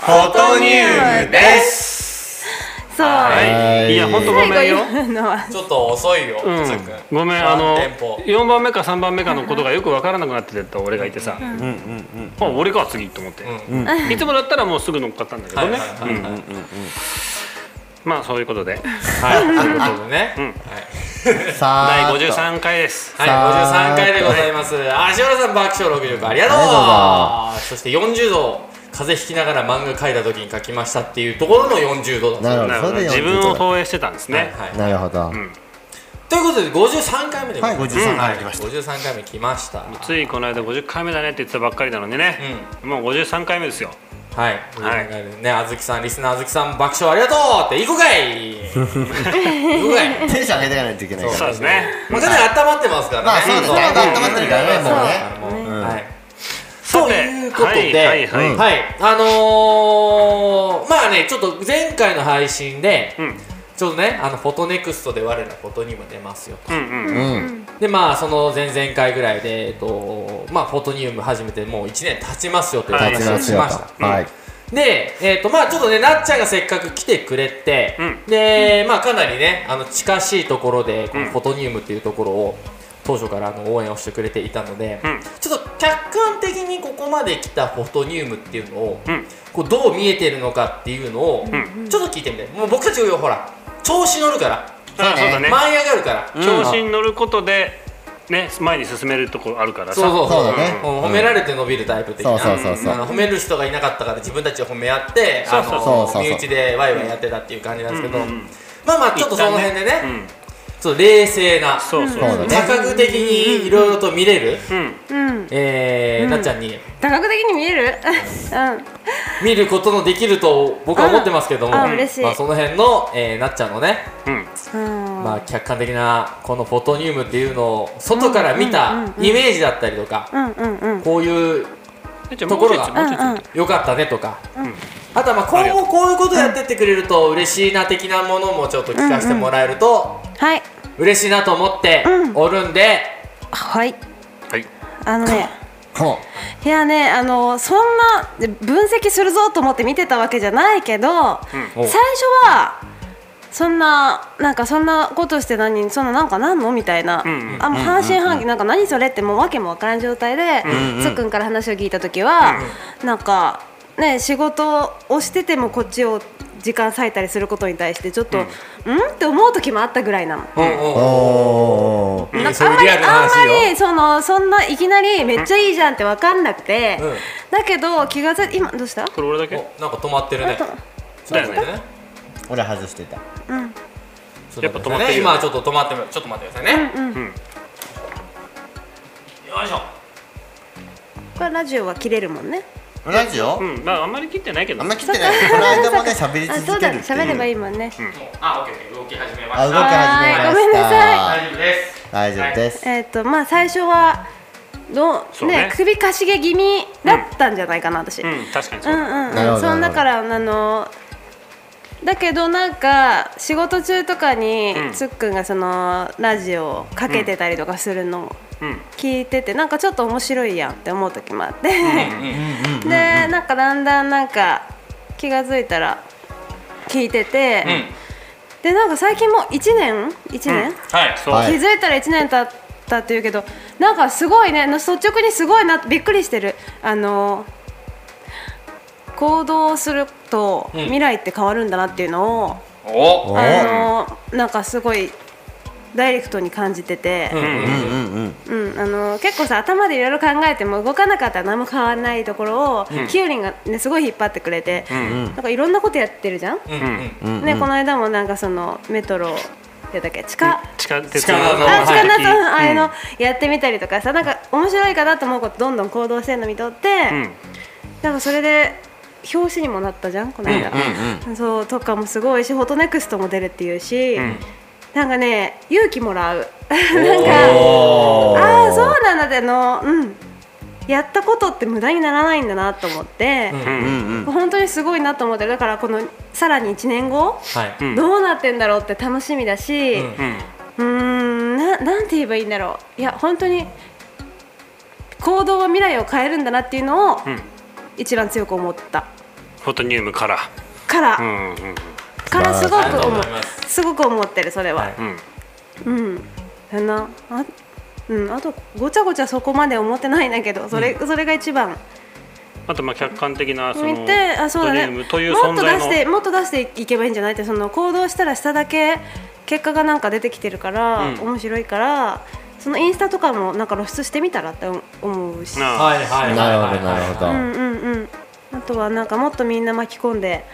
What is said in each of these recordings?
フォトニウムです。そう、はい。いや本当ごめんよ。ちょっと遅いよ、うん。ごめんあのワンテンポ。4番目か3番目かのことがよく分からなくなってた俺がいてさ、あ俺か次と思って、うんいつもだったらもうすぐ乗っかったんだけどね、まあそういうことで。はい、ということでね、うんはい、第さあ53回です。はい、さあ53回でございます。足原さん爆笑60回ありがとう。そして40度、風邪ひきながら漫画描いた時に書きましたっていうところの40度だなるほど。なるほど。自分を40投影してたんですね、はいはい。なるほど、ということで53回目でございます。はい。53はい回来ました。53回目来ました。ついこの間50回目だねって言ってたばっかりなのにね、もう53回目ですよ。はい、はい。ね、あずきさん、リスナーあずきさん爆笑ありがとうって、行こうかい。行こうかい。テンション上げていかないといけないから。そうですね。もうかなり温まってますからね。まあそうですね。ん温まってるからねもうね。はい。さてということで、はいはいうん。はい、あのー、まあね、ちょっと前回の配信で、うん。ちょっとね、あのフォトネクストで我らフォトにも出ますよと。うんうん。うん。で、まあ、その前々回ぐらいで、えっと、まあ、フォトニウム始めてもう1年経ちますよという話をしました。とはい。で、えっと、まあ、ちょっとね、なっちゃんがせっかく来てくれて、うん。で、まあ、かなりね、あの近しいところで、このうん。フォトニウムっていうところを。当初からあの応援をしてくれていたので、うん。ちょっと客観的にここまで来たフォトニウムっていうのを、うん。こうどう見えてるのかっていうのを、ちょっと聞いてみて。もう僕たちほら調子乗るから、あそうだね。舞い上がるから、調子に乗ることでね前に進めるところあるからさ。そうそうそうだね。うん。褒められて伸びるタイプ的な、そうそうそうそう。あの褒める人がいなかったから自分たちを褒め合って身内でワイワイやってたっていう感じなんですけど、まあまあちょっとその辺でね、うんちょっと冷静なそうそう多角的にいろいろと見れる、うん。うん。えーなっちゃんに。多角的に見える？うん。見ることのできると僕は思ってますけども、ああ嬉しい。まあ、その辺の、えーなっちゃんのね、うん。うん。まあ、客観的なこのフォトニウムっていうのを外から見たイメージだったりとか、うんうんうん。こういうところがもうちょいもうちょいうんうん。良かったねとか、あとはまあ今後こういうことやってってくれると嬉しいな的なものもちょっと聞かせてもらえるとはい。嬉しいなと思っておるんで、はい。はい。あのね こい。やねあのそんな分析するぞと思って見てたわけじゃないけど、お最初はそんななんかそんなことして何そんななんかなんのみたいな、んうん。あもう半信半疑なんか何それってもう訳もわからん状態で、つっくんから話を聞いた時は、なんかね仕事をしててもこっちを時間割いたりすることに対してちょっと、うん、って思う時もあったぐらいなの。あんまりあんまりそのそんないきなりめっちゃいいじゃんって分かんなくて、うん。だけど気が付い今どうした？これ俺だけ？おなんか止まってるね。だよね。俺外してたうん。ちょやっぱ止まってるよね。今ちょっと止まってるちょっと待ってくださいね、うんうん。よいしょ。これラジオは切れるもんね。ラジオ？うん。まああんまり切ってないけど。あんま切ってない。この間もね喋りあそう続けだるっていう。喋ればいいもんね、あ、オッケー、動き始めまあ動きした。始めました。はいごめんなさ大丈夫です。大丈夫です。えっ、とまあ最初はどそうね。ね首かしげ気味だったんじゃないかな私、うん、うん確かにそう。うんうんなるほどそんだからあのだけどなんか仕事中とかに、うん。つっくんがそのラジオをかけてたりとかするのをうん。聞いててなんかちょっと面白いやんって思う時もあって、でなんかだんだんなんか気が付いたら聞いてて、うん。でなんか最近もう1年？1年、はい。気づいたら1年経ったっていうけどなんかすごいね率直にすごいなびっくりしてる。あの行動するとうん。未来って変わるんだなっていうのを、お。おあのなんかすごいダイレクトに感じてて、うんうんうん。うんうん、あの結構さ頭でいろいろ考えても動かなかったら何も変わらないところを、きよりんが、ね、すごい引っ張ってくれて、なんかいろんなことやってるじゃん、うんうん。うんうん。ね、この間もなんかそのメトロやったっけ？地下、地下鉄地下のあ、はい地下のうんああいうのやってみたりとかさなんか面白いかなと思うことどんどん行動してるの見とって、うん。なんかそれで表紙にもなったじゃん？この間、そうとかもすごいしフォトネクストも出るっていうし、なんかね勇気もらう。なんかああそうなんだってあのうん。やったことって無駄にならないんだなと思って、本当にすごいなと思ってだからこのさらに1年後、はい。ん。どうなってんだろうって楽しみだし、うんうん。ななんて言えばいいんだろう。いや本当に行動は未来を変えるんだなっていうのをん一番強く思った。フォトニウムから。から、うんうんからすごく思う。す。すごく思ってるそれは、はいうん。うん。だな。あうん。あとごちゃごちゃそこまで思ってないんだけどそれ,、それが一番。あとまあ客観的なその見てあそうだね。フォトニウムというもっと出存在のしてもっと出していけばいいんじゃないってその行動したらしただけ結果がなんか出てきてるから、うん。面白いからそのインスタとかもなんか露出してみたらって思うし。はいはいはいなるほはいどなるほど、うんうんうん。あとはなんかもっとみんな巻き込んで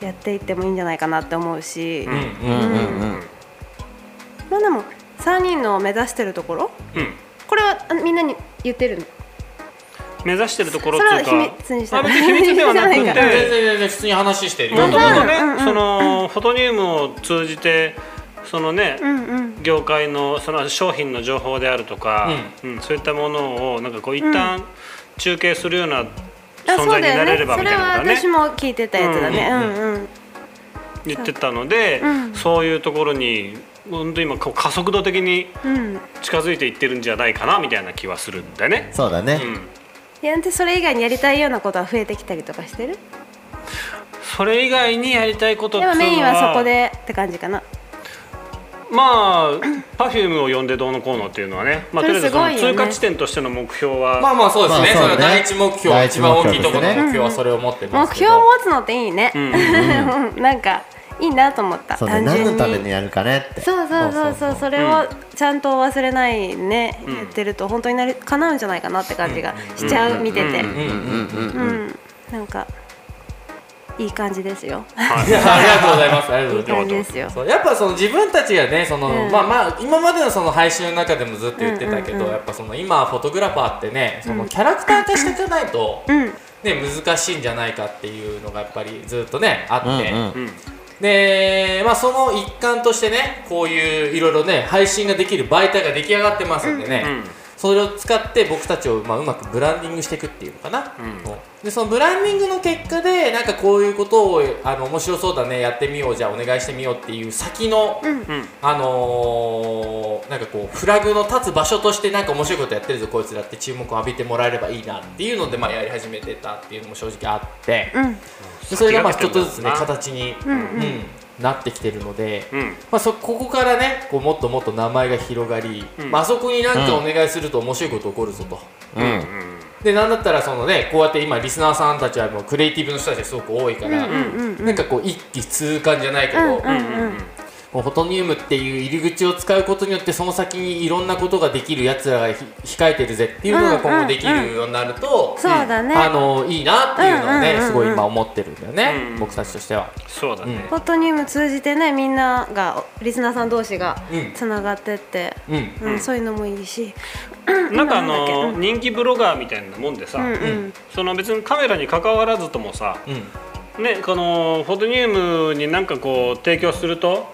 やっていってもいいんじゃないかなって思うし、うんうんうん。うん。うんまあでも3人の目指してるところ。うんこれはあみんなに言ってるの？目指してるところそっていうかれは秘密にしたあ別に秘密ではなくじゃないか全然て全然普通に話してるよもともとね、うんうんそのフォトニウムを通じてそのね、うんうん。業界のその商品の情報であるとか、うん。そういったものをなんかこう一旦中継するようなあ存在にそうだよね。なれればそれはみたいなことはね私も聞いてたやつだね。うんうんうん。言ってたので、う。ん。そういうところに本当今こう加速度的にうん。近づいていってるんじゃないかなみたいな気はするんだよね。そうだね、うん。いやでそれ以外にやりたいようなことは増えてきたりとかしてるそれ以外にやりたいことっていうのはでもメインはそこでって感じかなまあ Perfume を呼んでどうのこうのっていうのはね、まあ、それとりあえずそのすごいよね。通過地点としての目標は、まあまあそうですね,、まあそれは第一目標第一一番大きいところの目標はそれを持ってます目けど。標を持つのっていいね。うん。なんかいいなと思った。そうね。単純に。何のためにやるかねって。そうそうそうそう。それをちゃんと忘れないね、やってると本当になり叶うんじゃないかなって感じがしちゃう、見てて、うん。うん。うん。うん。うん。なんかいい感じですよ。い。やありがとうございます。ありがといういございます。やっぱその自分たちがねその、うん。まあまあ今までのその配信の中でもずっと言ってたけど、うんうんうんやっぱその今フォトグラファーってねそのキャラクター化していかないと、うん。ね難しいんじゃないかっていうのがやっぱりずっとねあって、うんうんうん。でまあその一環としてねこういういろいろね配信ができる媒体が出来上がってますんでね、うんそれを使って僕たちを、まあ、うまくブランディングしていくっていうのかな、うん。でそのブランディングの結果でなんかこういうことをあの面白そうだねやってみようじゃあお願いしてみようっていう先の、うん。あのーなんかこうフラグの立つ場所としてなんか面白いことやってるぞこいつらって注目を浴びてもらえればいいなっていうので、まあ、やり始めてたっていうのも正直あって、うん。でそれがまあちょっとずつね形に、うんうん。うんなってきてるので、うん。まあ、そここからねこうもっともっと名前が広がり、うん。まああそこになんかお願いすると面白いこと起こるぞと。うん。うんでなんだったらそのねこうやって今リスナーさんたちはもうクリエイティブの人たちがすごく多いから、うんうんなんかこう一気通貫じゃないけど、うんうんうんフォトニウムっていう入り口を使うことによってその先にいろんなことができるやつらがひ控えてるぜっていうのが今後できるようになると、そうだね。あのいいなっていうのをね、うんうんうんうんすごい今思ってるんだよね、うん。僕たちとしては。そうだね、フォトニウム通じてねみんながリスナーさん同士がうんつながってって、うん。うんそういうのもいいし。なんかあのうん。人気ブロガーみたいなもんでさ、うんうん。その別にカメラに関わらずともさ、うんね、このフォトニウムに何かこう提供すると、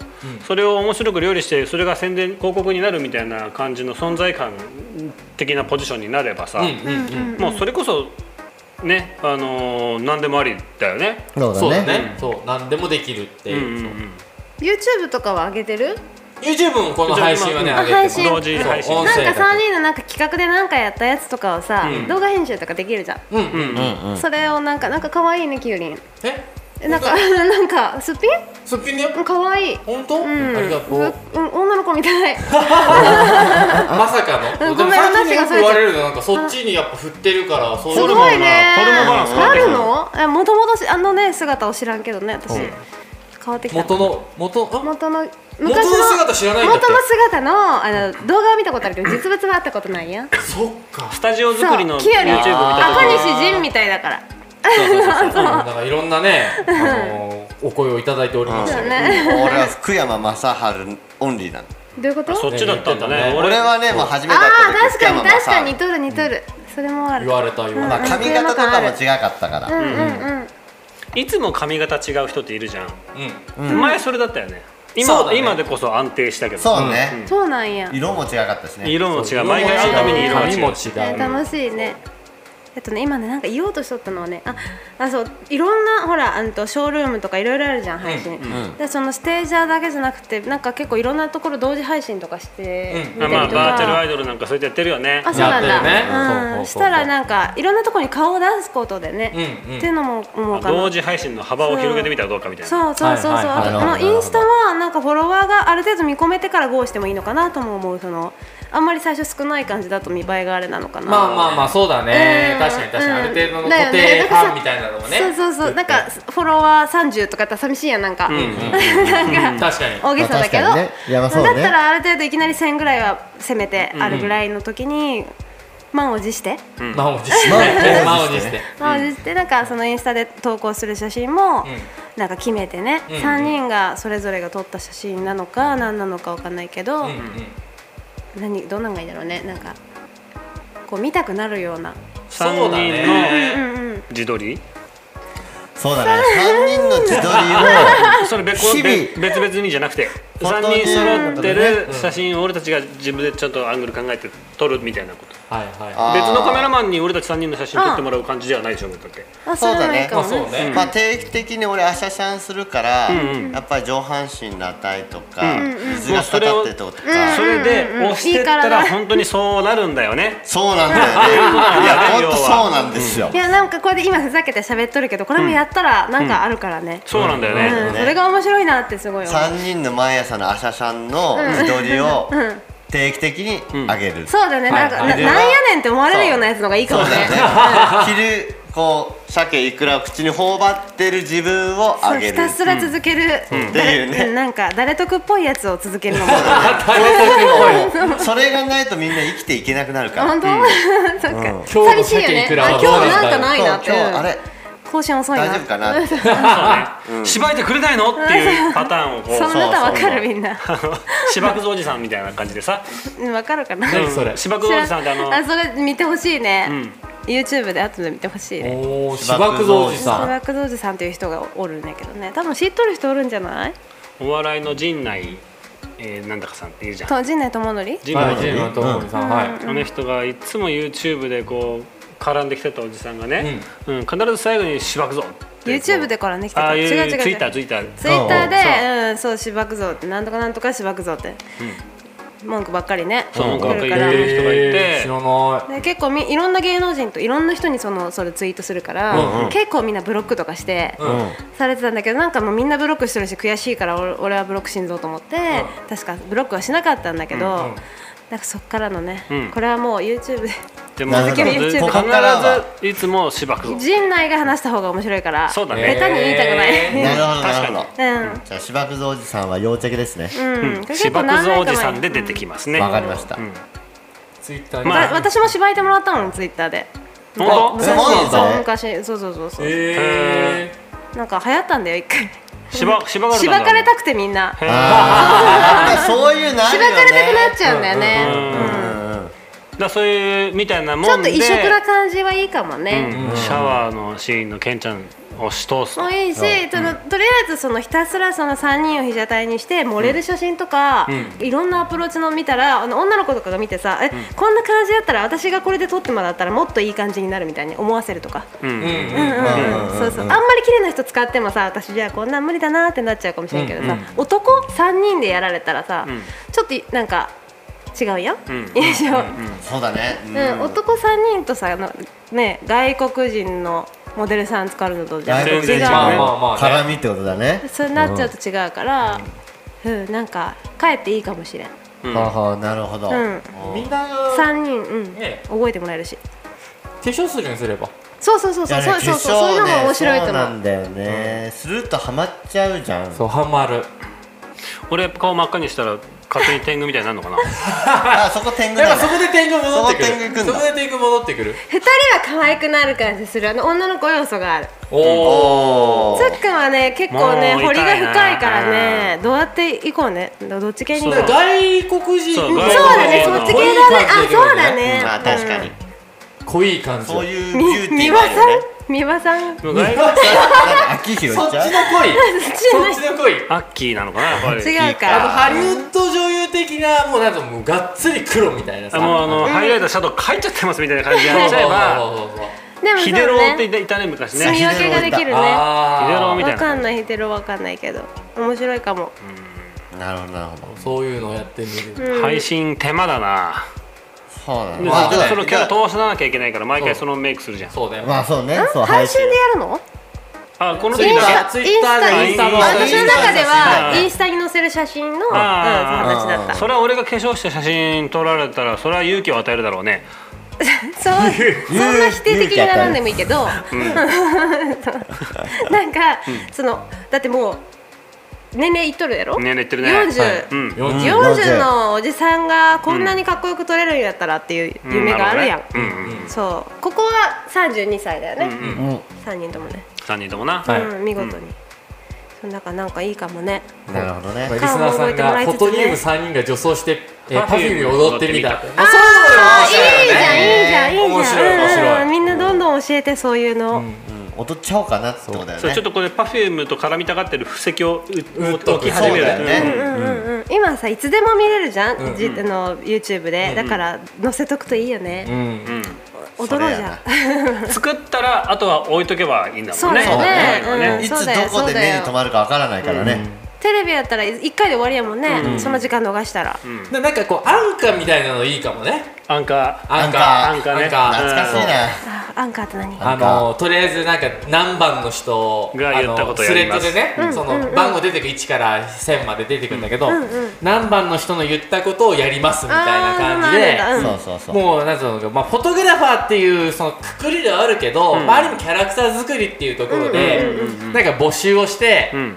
それを面白く料理してそれが宣伝広告になるみたいな感じの存在感的なポジションになればさ、うんうんうん。もうそれこそね、あのー何でもありだよね。そうそうだだね。ね、そう何でもできるっていう、うんうんうん、YouTube とかは上げてる？YouTube もこの配信はねあ上げて同時配信。なんか音声だ3人のなんか企画で何かやったやつとかをさ、うん動画編集とかできるじゃん、うんうんうんそれをなんかなんか可愛いねきゅうりんえ？えなんか なんかすっぴん？すっぴんだようん可愛い。本当、うん。ありがとう、ううん女の子みたい。まさかの？ごめん話がそれれるのなんかそっちにやっぱ振ってるからそうすごいね。なるるの？えもともとあのね姿を知らんけどね私、うん。変わってきた。元の元あ？元の元の姿知らないんだって。元の姿のあの動画は見たことあるけど実物は会ったことないや。んそっか。スタジオ作りのそう YouTube 見た時キュウリあ赤に西仁みたいだから。そうそうそうそう。なんかいろんなね、あのーお声をいただいておりましたそうよね。俺は福山雅治オンリーなの。どういうこと？そっちだったんだね。ね俺俺はねもう初めてああ確かに確かに似とる似とる、それもある。言われた言われた。まあ髪型とかも違かったから、うんうんうん。いつも髪型違う人っているじゃん、うん。前それだったよね今ね。今でこそ安定したけどそうね、そうなんや。色も違かったしね。色も違う。毎回会うたびに色が違う。髪も違う。え楽しいねえっとね今ねなんか言おうとしとったのはねああそういろんなほらあんとショールームとかいろいろあるじゃん配信、でそのステージャーだけじゃなくてなんか結構いろんなところ同時配信とかしてうん。見たりとか、まあバーチャルアイドルなんかそうやってやってるよね。あそうなんだ、やってるね。うん。したらなんかいろんなところに顔を出すことでね、うんうん。っていうのも思うかな。同時配信の幅を広げてみたらどうかみたいな。そうそうそうそう、はいはいはい。あとインスタはなんかフォロワーがある程度見込めてから GO してもいいのかなとも思うそのあんまり最初少ない感じだと見栄えがあれなのかな。まあまあまあそうだね、うん。確かに確かに、ある程度の固定ねだから感みたいなのもね。そうそうそうなんかフォロワー30とかやったら寂しいやんなんか、確かに。大げさだけど、まあね。ね。だったらある程度いきなり1000ぐらいはせめてあるぐらいの時に、満を持して、満を持して。ね。満を持して。満を持してなんかそのインスタで投稿する写真も、なんか決めてね、うん3人がそれぞれが撮った写真なのか何なのかわかんないけど、うんうん何どんなんがいいだろうね。なんかこう見たくなるような。3そうだ人の自撮り？そうだね。3人の自撮りを それ別日々。別にじゃなくてフォト3人揃ってるうん。写真を俺たちが自分でちょっとアングル考えて撮るみたいなことはいはい。別のカメラマンに俺たち3人の写真撮ってもらう感じではないでしょだってあそれはいいかもそうだねまあ、定期的に俺アシャシャンするから、んうん。やっぱり上半身の値とか、うん水がか。かってるとことか、それで押してったらら本当にそうなるんだよね。そうなんだよね。いや本当そうなんですよ、いやなんかこれで今ふざけて喋っとるけどこれもやったらなんかあるからね、そうなんだよね、うん。それが面白いなってすごい思う。3人の毎朝のアシャシャンの自撮りを定期的に上げる、そうだね。なんか、ななんやねんって思われるようなやつのがいいかもね。昼こう鮭いくらを口に頬張ってる自分をそう上げるひたすら続ける、っていうね。んなんか誰得っぽいやつを続けるのも。それがないとみんな生きていけなくなるから。本当、そっか、今日の寂しいよね。鮭いくらはあ今日なんかないなって。今日あれ？更新遅いな。大丈夫かな？って芝居てくれないの？っていうパターンをこ そんなとわかるみんな。う芝生おじさんみたいな感じでさ。うんわかるかな？何それ芝生おじさんってあのあそれ見てほしいね、ん。YouTube で後で見てほしいね。おお芝生おじさん。芝生おじさんっていう人がおるんだけどね。多分知っとる人おるんじゃない？お笑いの陣内、えー、なんだかさんっていうじゃん。と陣内智則？陣内はいジェイマンともみさん。はいあの人がいつも YouTube でこう絡んできてたおじさんがね、うん。必ず最後に「しばくぞ」YouTube で絡んできてた。違う違う違う。ツイッターツイッター。ツイッターでそう。うんそうしばくぞってなんとかなんとかしばくぞって、文句ばっかりね。そう文句ばっかり言ってる人がいて。えー知らない。で結構みいろんな芸能人といろんな人にそのそれツイートするから、結構みんなブロックとかして、されてたんだけどなんかもうみんなブロックしてるし悔しいから俺俺はブロックしんぞうと思って、確かブロックはしなかったんだけど、なんかそっからのね、うん。これはもう YouTube ででも必ずいつもしばくぞ陣内が話した方が面白いからそうだね。下手に言いたくない、えなるほどな確かに。るほどうん。じゃあ芝生おじさんは要チェックですね。うん、これしばくぞおじさんで出きてきますね、わかりました。ツイッターに。まあ。私も芝居てもらったもんツイッターで。本当？昔そう昔。そうそうそうそう、えなんか流行ったんだよ一回しばしばかれしばかれたくてみんな。そういうのあしばかれたくなっちゃうんだよね、だそういうみたいなもんで。ちょっと異色な感じはいいかもね、うん。シャワーのシーンのケンちゃんをし通すともういいし、そのとりあえずそのひたすらその3人を被写体にして盛れる写真とか、いろんなアプローチの見たらあの女の子とかが見てさ、えこんな感じだったら私がこれで撮ってもらったらもっといい感じになるみたいに思わせるとか、うん。うんうんうんそうそう。あんまり綺麗な人使ってもさ私じゃあこんなん無理だなってなっちゃうかもしれんけどさ、男3人でやられたらさ、ちょっとなんか違うやん、印象、そうだね。うん。男3人とさあのね外国人のモデルさん使うのと。じゃ全違う、絡みってことだね。そうなっちゃうと違うから、うん、うん、なんか帰っていいかもしれん、うん、はなるほど、うん、みんな3人、うん。ね、覚えてもらえるし。化粧するにすれば。そうそうそうそう、ね、そうそうそう。そういうのも面白いと思うなんだよね、うん、するとハマっちゃうじゃん。そうハマる。俺顔真っ赤にしたら勝手に天狗みたいになるのかな？あ そこ天狗やっなんだぱそこで天狗戻ってくそこ天狗行くんだ。るそこで天狗戻ってくる。2人は可愛くなる感じする。あの女の子要素がある。おおおつっくんはね結構ね彫りが深いからねどうやっていこうね？どっち系に外国人そうだねそっち系だね。あそうだね。まあ確かに。濃い感じそういうみビューティーがあるよねん美輪さん。もう外なん。か秋広そっちのちゃう濃いそっちの濃いアッキーなのかな？やっぱり。違うかあのハリウッド女優的なもうなんかもうがっつり黒みたいなさ。あもうあの、ハイライトシャドウ書いちゃってますみたいな感じでやっちゃえばそうそうそうそう。でもヒデローってねいたね昔住ねみ分けができるねあヒデローみたいなわかんないヒデロわかんないけど。面白いかも。なるほどなるほど。そういうのをやってみる、配信手間だなそうなんでだまあそのキャラ通さなきゃいけないから毎回そのメイクするじゃん。そうだよ、まあそうね。そう配信。でやるの？あこのツイッタ時だーツイッターでインスタの私の中ではインスタに載せる写真のうんだった。けそれは俺が化粧して写真撮られたらそれは勇気を与えるだろうね。そうそんな否定的にならんでもいいけど、なんか、そのだってもう年齢いっとるやろ、年齢いってるね。40、はい。うん。40 40のおじさんがこんなにかっこよく撮れるんやったらっていう夢があるやん、うん。うんうん。そう。ここは32歳だよね、うんうん。3人ともね、3人ともな、はい。うん、見事に、その中なんかいいかもね。なるほどね。まあリスナーさんがフォトニウム3人が女装して、えー、パフュームに踊ってみた。ああいいじゃんいいじゃんいいじゃん。面白い面白い。うんみんなどんどん教えてそういうの、うん踊っちゃおうかなってことだよね。そうちょっとこれパフュームと絡みたがってる布石を置き始める。ね。うん。うんうん、今さいつでも見れるじゃん、うんじあの YouTube で、だから載せとくといいよね、うんうん。踊ろう。じゃん作ったらあとは置いとけばいいんだもんね。そうだね。よね。うんいつどそうだよこで目に留まるかわからないからねテレビやったら1回で終わりやもんね、その時間逃したら、でなんかこうアンカーみたいなのいいかもね。アンカアンカー。アンカーね。アンカ懐かしいな。あアンカーって何？あのとりあえずなんか何番の人が言ったことをあのスレッドでね、その番号出てく1から1000まで出てくるんだけど、何番の人の言ったことをやりますみたいな感じであーそうそうそう。もうなんつうのか、まあ、フォトグラファーっていうそのくくりではあるけど、まあ、ある意味キャラクター作りっていうところで、なんか募集をして、うん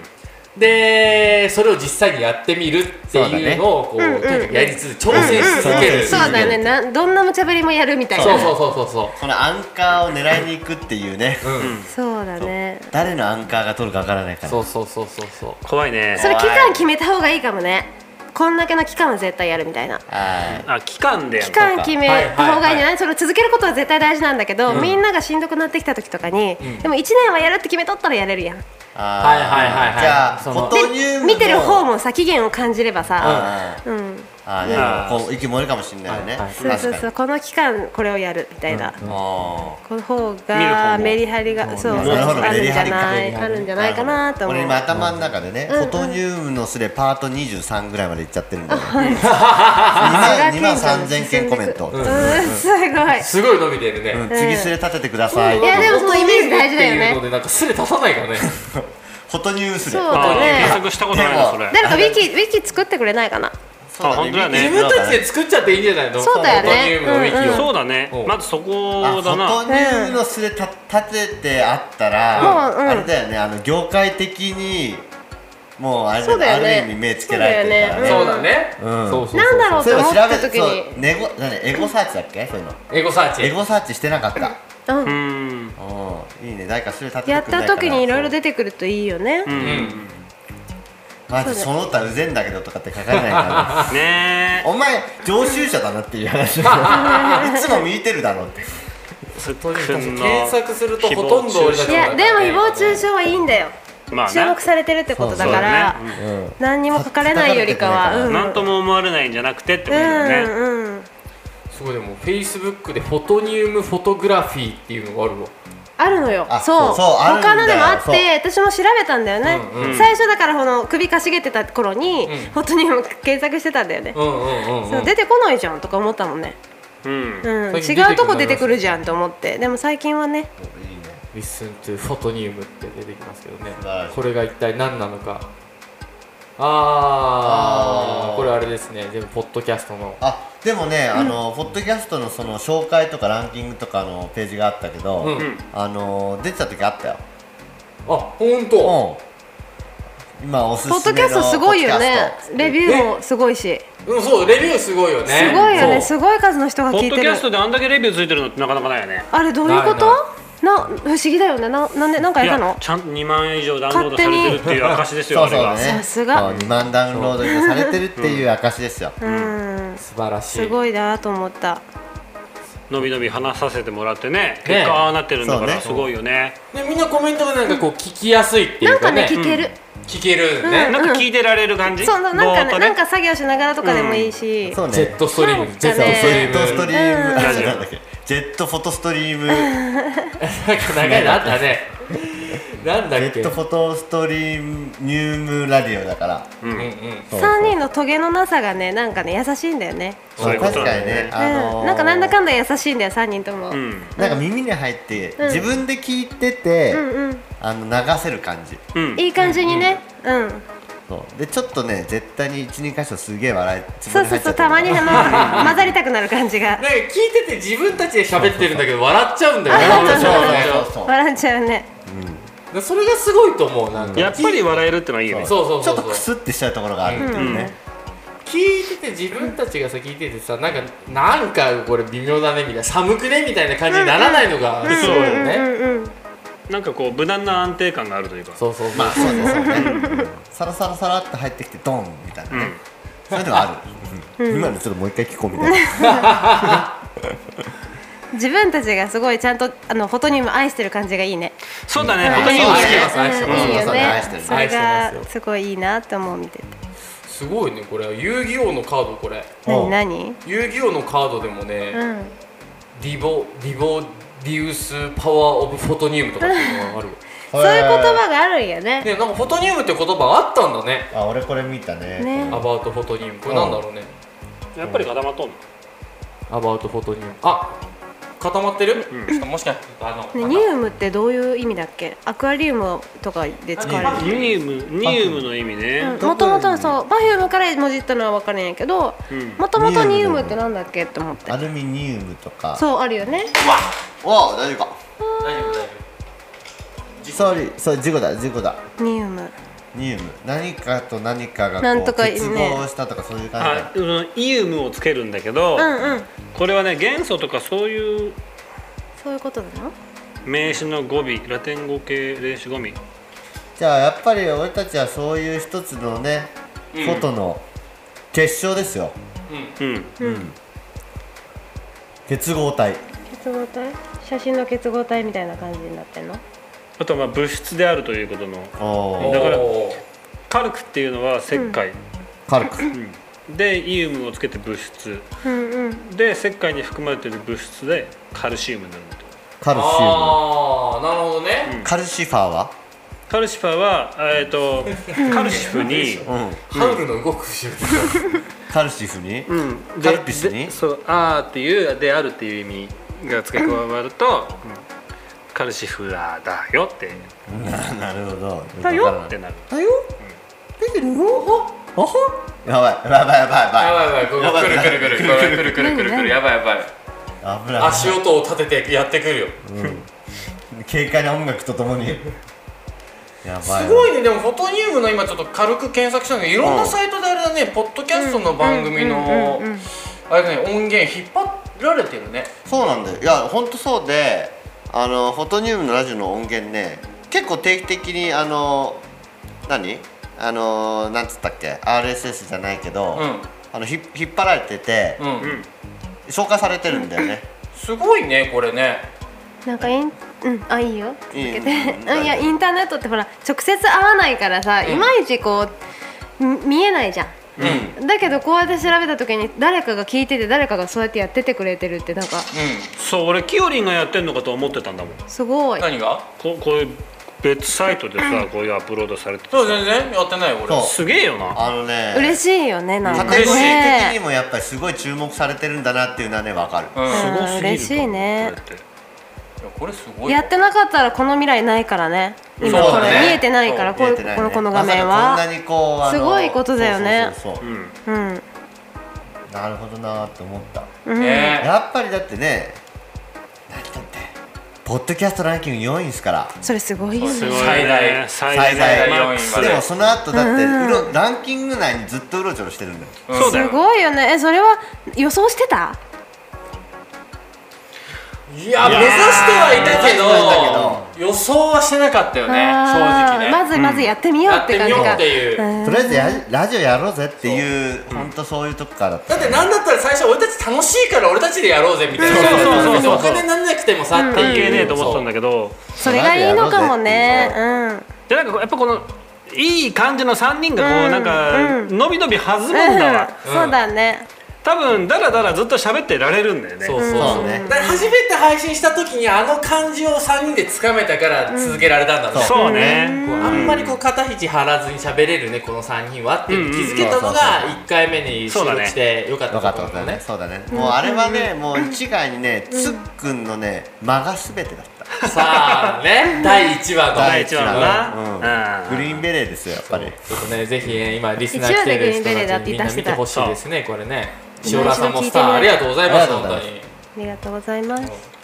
でそれを実際にやってみるっていうのをこう、とにかくやり続け挑戦し続ける、そうだよね。などんな無茶ぶりもやるみたいな。そうそうそうそう。そこのアンカーを狙いに行くっていうね。う、うん。そうだね。誰のアンカーが取るかわからないから。そうそうそうそうそう。怖いね。それ期間決めた方がいいかもねこんだけの期間は絶対やるみたいな。はあ期間でやる期間決めはいた方がい。いんじゃはないそれ続けることは絶対大事なんだけど、みんながしんどくなってきた時とかに、でも1年はやるって決めとったらやれるやん。いはいはいはいはい。じゃあその見てる方もさ期限を感じればさ、うん、あーでもこう息もるかもしれないよね。そうそうそうこの期間これをやるみたいな、あこの方がメリハリがそうなるほど。あるんじゃメリハリか。ないあるんじゃないかなと思う。俺今頭の中でね、フォトニウムのスレパート23ぐらいまでいっちゃってるんだよ、ね、2万3000件コメント、うん。すごい。すごい伸びてるね、うん次スレ立ててください、いやでもそのイメージ大事だよね。っていうのでなんかすれ立たないからね。フォトニウムスレそうね。検索したことないなそれ。誰かウィキウィキ作ってくれないかなそうだあ本当だね。自分たちで作っちゃっていいんじゃないの？そうだよね。フォトニウムのウィキを、うんうんそうだね。うん。まずそこあフォだなトニウムのスレた立ててあったら、うんうん。あれだよね。あの業界的にもうあれだそうだよね。ある意味目つけられてるからね。そうだね、うん。そうそうそうなんだろうと思った時に。そうネゴ何？エゴサーチだっけ？そういうの。エゴサーチ。エゴサーチしてなかった。うん。うん。うん。いいね。誰かスレ立ててやったくんないかな。時にいろいろ出てくるといいよね、うんまずその他うぜんだけどとかって書かれないからね。ねお前常習者だなっていう話。いつも見てるだろう。って検索するとほとんどいやでも誹謗中傷はいいんだよ。まあ注目されてるってことだから、そうだね。うん。何にも書かれないよりかは、うん、なんとも思われないんじゃなくてってことだよね。うんうんすごいでもフェイスブックでフォトニウムフォトグラフィーっていうのがあるわあるのよ。あそう。他のでもあって私も調べたんだよね、うんうん。最初だからこの首かしげてた頃に、うん。フォトニウム検索してたんだよね、うんうんうんうん。そう出てこないじゃんとか思ったもんね、うん。違うとこ出てくるじゃんと思って。でも最近はね。Listen to フォトニウムって出てきますけどね。これが一体何なのか。ああー。あこれあれですね。全部ポッドキャストの。あでもね、あのポッドキャストのその紹介とかランキングとかのページがあったけど、うん。あの出てた時あったよ、あ本当うん、今おすすめのポッドキャストすごいよね。ポッドキャスト。レビューもすごいし。うんそうレビューすごいよね。すごいよね。そう。すごい数の人が聞いてる。ポッドキャストであんだけレビューついてるのってなかなかないよね。あれどういうこと？な不思議だよね。ななんでなんかいやったの？やちゃんと2万円以上ダウンロードされてるっていう証ですよそうあれが。そうねさすが。そう2万ダウンロード以上されてるっていう証ですよ、うん。素晴らしい。すごいなと思った。のびのび話させてもらってねね結果ああなってるんだからすごいよね。でみんなコメントがなんかこう聞きやすいっていなんかうかねね聞ける、聞けるね、なんか聞いてられる感じ？そうなんかねなんか作業しながらとかでもいいし、そうね。ジェットストリーム。ジェットねストリーム。ジェットストリーム、ラジオなんだっけ？ジェットフォトストリーム。なんか長いのあったね。なんだっけ？ジェットフォトストリームニュームラディオだから。うん。うん。そう3人のトゲのなさがねなんかね優しいんだよね、そう確かにね、あのーうん、なんかなんだかんだ優しいんだよ3人とも、うん。うん。なんか耳に入って、うん。自分で聞いてて、うんあの流せる感じ。うん。いい感じにね。うん、そう。でちょっとね絶対に12箇所すげえ笑いそうそうそうたまにあの 混ざりたくなる感じが。なんか聞いてて自分たちで喋ってるんだけど笑っちゃうんだよね。笑っちゃうね。でそれがすごいと思うなんか。やっぱり笑えるってのはいいよね。そうそうちょっとそうそうクスってしちゃうところがあるっていうね、聞いてて自分たちがさ聞いててさなんかなんかこれ微妙だねみたいな寒くねみたいな感じにならないのがすごいようん。ねうんなんかこう無難な安定感があるというか。そうそうそう。まあそうですよねサラサラサラって入ってきてドンみたいなね、そういうのがある、今のちょっともう一回聞こうみたいな。自分たちがすごいちゃんとあのフォトニウム愛してる感じがいいね。そうだね。うん。本当にいいよ愛してす愛してます。いいねそれがますごいいいなって思う見ててすごいねこれ。遊戯王のカードこれ。お何何？遊戯王のカードでもね、うん。ディボディボディウス power of Photonium とかっていうのがある そういう言葉があるんやね。ねなんかフォトニウムって言葉あったんだね。あ俺これ見たね。ね。 about Photonium これなんだろうね。やっぱり固まっとんの？ about Photonium あ固まってる、ちょっともしかあのねニウムってどういう意味だっけ？アクアリウムとかで使われる。ニウム。ニウムの意味ね。もともとそうバフュームからもじったのは分かるんやけどうん。もともとニウムってなんだっけって思って。アルミニウムとか。そうあるよね。お大丈夫か。大丈夫大丈 sorry そう事故だ事故だ。ニウムニウム。何かと何かがなんかねことう結合したとかそういう感じあそのイウムをつけるんだけどうんうん。これはね元素とかそういうそういうことなの？名詞の語尾ラテン語系霊詞語尾。じゃあやっぱり俺たちはそういう一つのね、フォトの結晶ですよ。うん。結合体。結合体？写真の結合体みたいな感じになってんの？あとはまあ物質であるということの。だからカルクっていうのは石灰、カルク。でイウムをつけて物質。うんうん。で石灰に含まれている物質でカルシウムになると。カルシウああなるほどね、ムカルシファーは？カルシファーは、えー、とカルシフに、うん。ハウルの動くカルシフに、うん、カルピスに？でそう「あー」っていう「である」っていう意味が付け加わると、うんカルシフラーだよって。なるほど。だよ？ってなるだ。よ？できるよあは？やばい。やばいやばいややばい。ばいやばい。ここくるくるくるくるくるくるくる。くるやばいやばい。危ない。足音を立ててやってくるよ。軽快な音楽とともに。やばい。すごいね。でもフォトニウムの今ちょっと軽く検索したんだけどいろんなサイトであれだね。ポッドキャストの番組のあれだね音源引っ張られてるね。そうなんだよ。いや本当そうであのフォトニウムのラジオの音源ね結構定期的にあの何？あのなんつったっけ？RSS じゃないけど、うん。あのひ引っ張られてて、うん、紹介されてるんだよね、すごいねこれね。なんかインうんあいいよ。続いいけて。うん うんいやインターネットってほら直接会わないからさ、いまいちこうみ見えないじゃんうんだけどこうやって調べた時に誰かが聞いてて誰かがそうやってやっててくれてるってなんかうそう俺キヨリンがやってんのかと思ってたんだもん。すごい。ん何が？ここういう別サイトでさこういうアップロードされててそうさ全然やってないよ俺そう。すげえよな。あのね嬉しいよねなんかカテゴリー的にねもやっぱりすごい注目されてるんだなっていうのはねわかる、うん。すごすぎる嬉しいね。これってこれすごいやってなかったらこの未来ないからね。今これ見えてないからこういねこのこの画面は。にこうあのすごいことだよね。そうそうそうう。んうん。なるほどなって思った。ね。やっぱりだってね何だってポッドキャストランキング4位ですから。それすごいよね。最大最最大マックス。最大でもその後だってうろランキング内にずっとうろちょろしてるんだよ。すごいよね。えそれは予想してた？いや目指してはいたけどど予想はしてなかったよね正直ね。まずまずやってみようやって感じか。っていう、うん。とりあえずやラジオやろうぜっていう、本当そういうとこから。だってなんだったら最初俺たち楽しいから俺たちでやろうぜみたいな。そうお金になんなくてもさって関係いうねえと思ってたんだけど。それがいいのかもね。う。ん。でなんかやっぱこのいい感じの3人がこう、うん。なんか、うん。のびのび弾むんだわ、うん。そうだね多分だらだらずっと喋ってられるんだよね。そうそうそそううね。だから初めて配信した時にあの感じを3人でつかめたから続けられたんだね、そうね、こうあんまりこう肩肘張らずに喋れるねこの3人はって気づけたのうんうんが1回目に収録してよかったよかったと思うねことだね。そうだね。もうあれはねもう一概にねつっくんのね間が全てだった。さあね第1話の第一話のなうん。うん。グリーンベレーですよやっぱり。ちょっとね。ぜひね今リスナー来てる人たちにみんな見てほしいですねこれね塩原さんもスターありがとうございますありがとうございます本当に。ありがとうございます。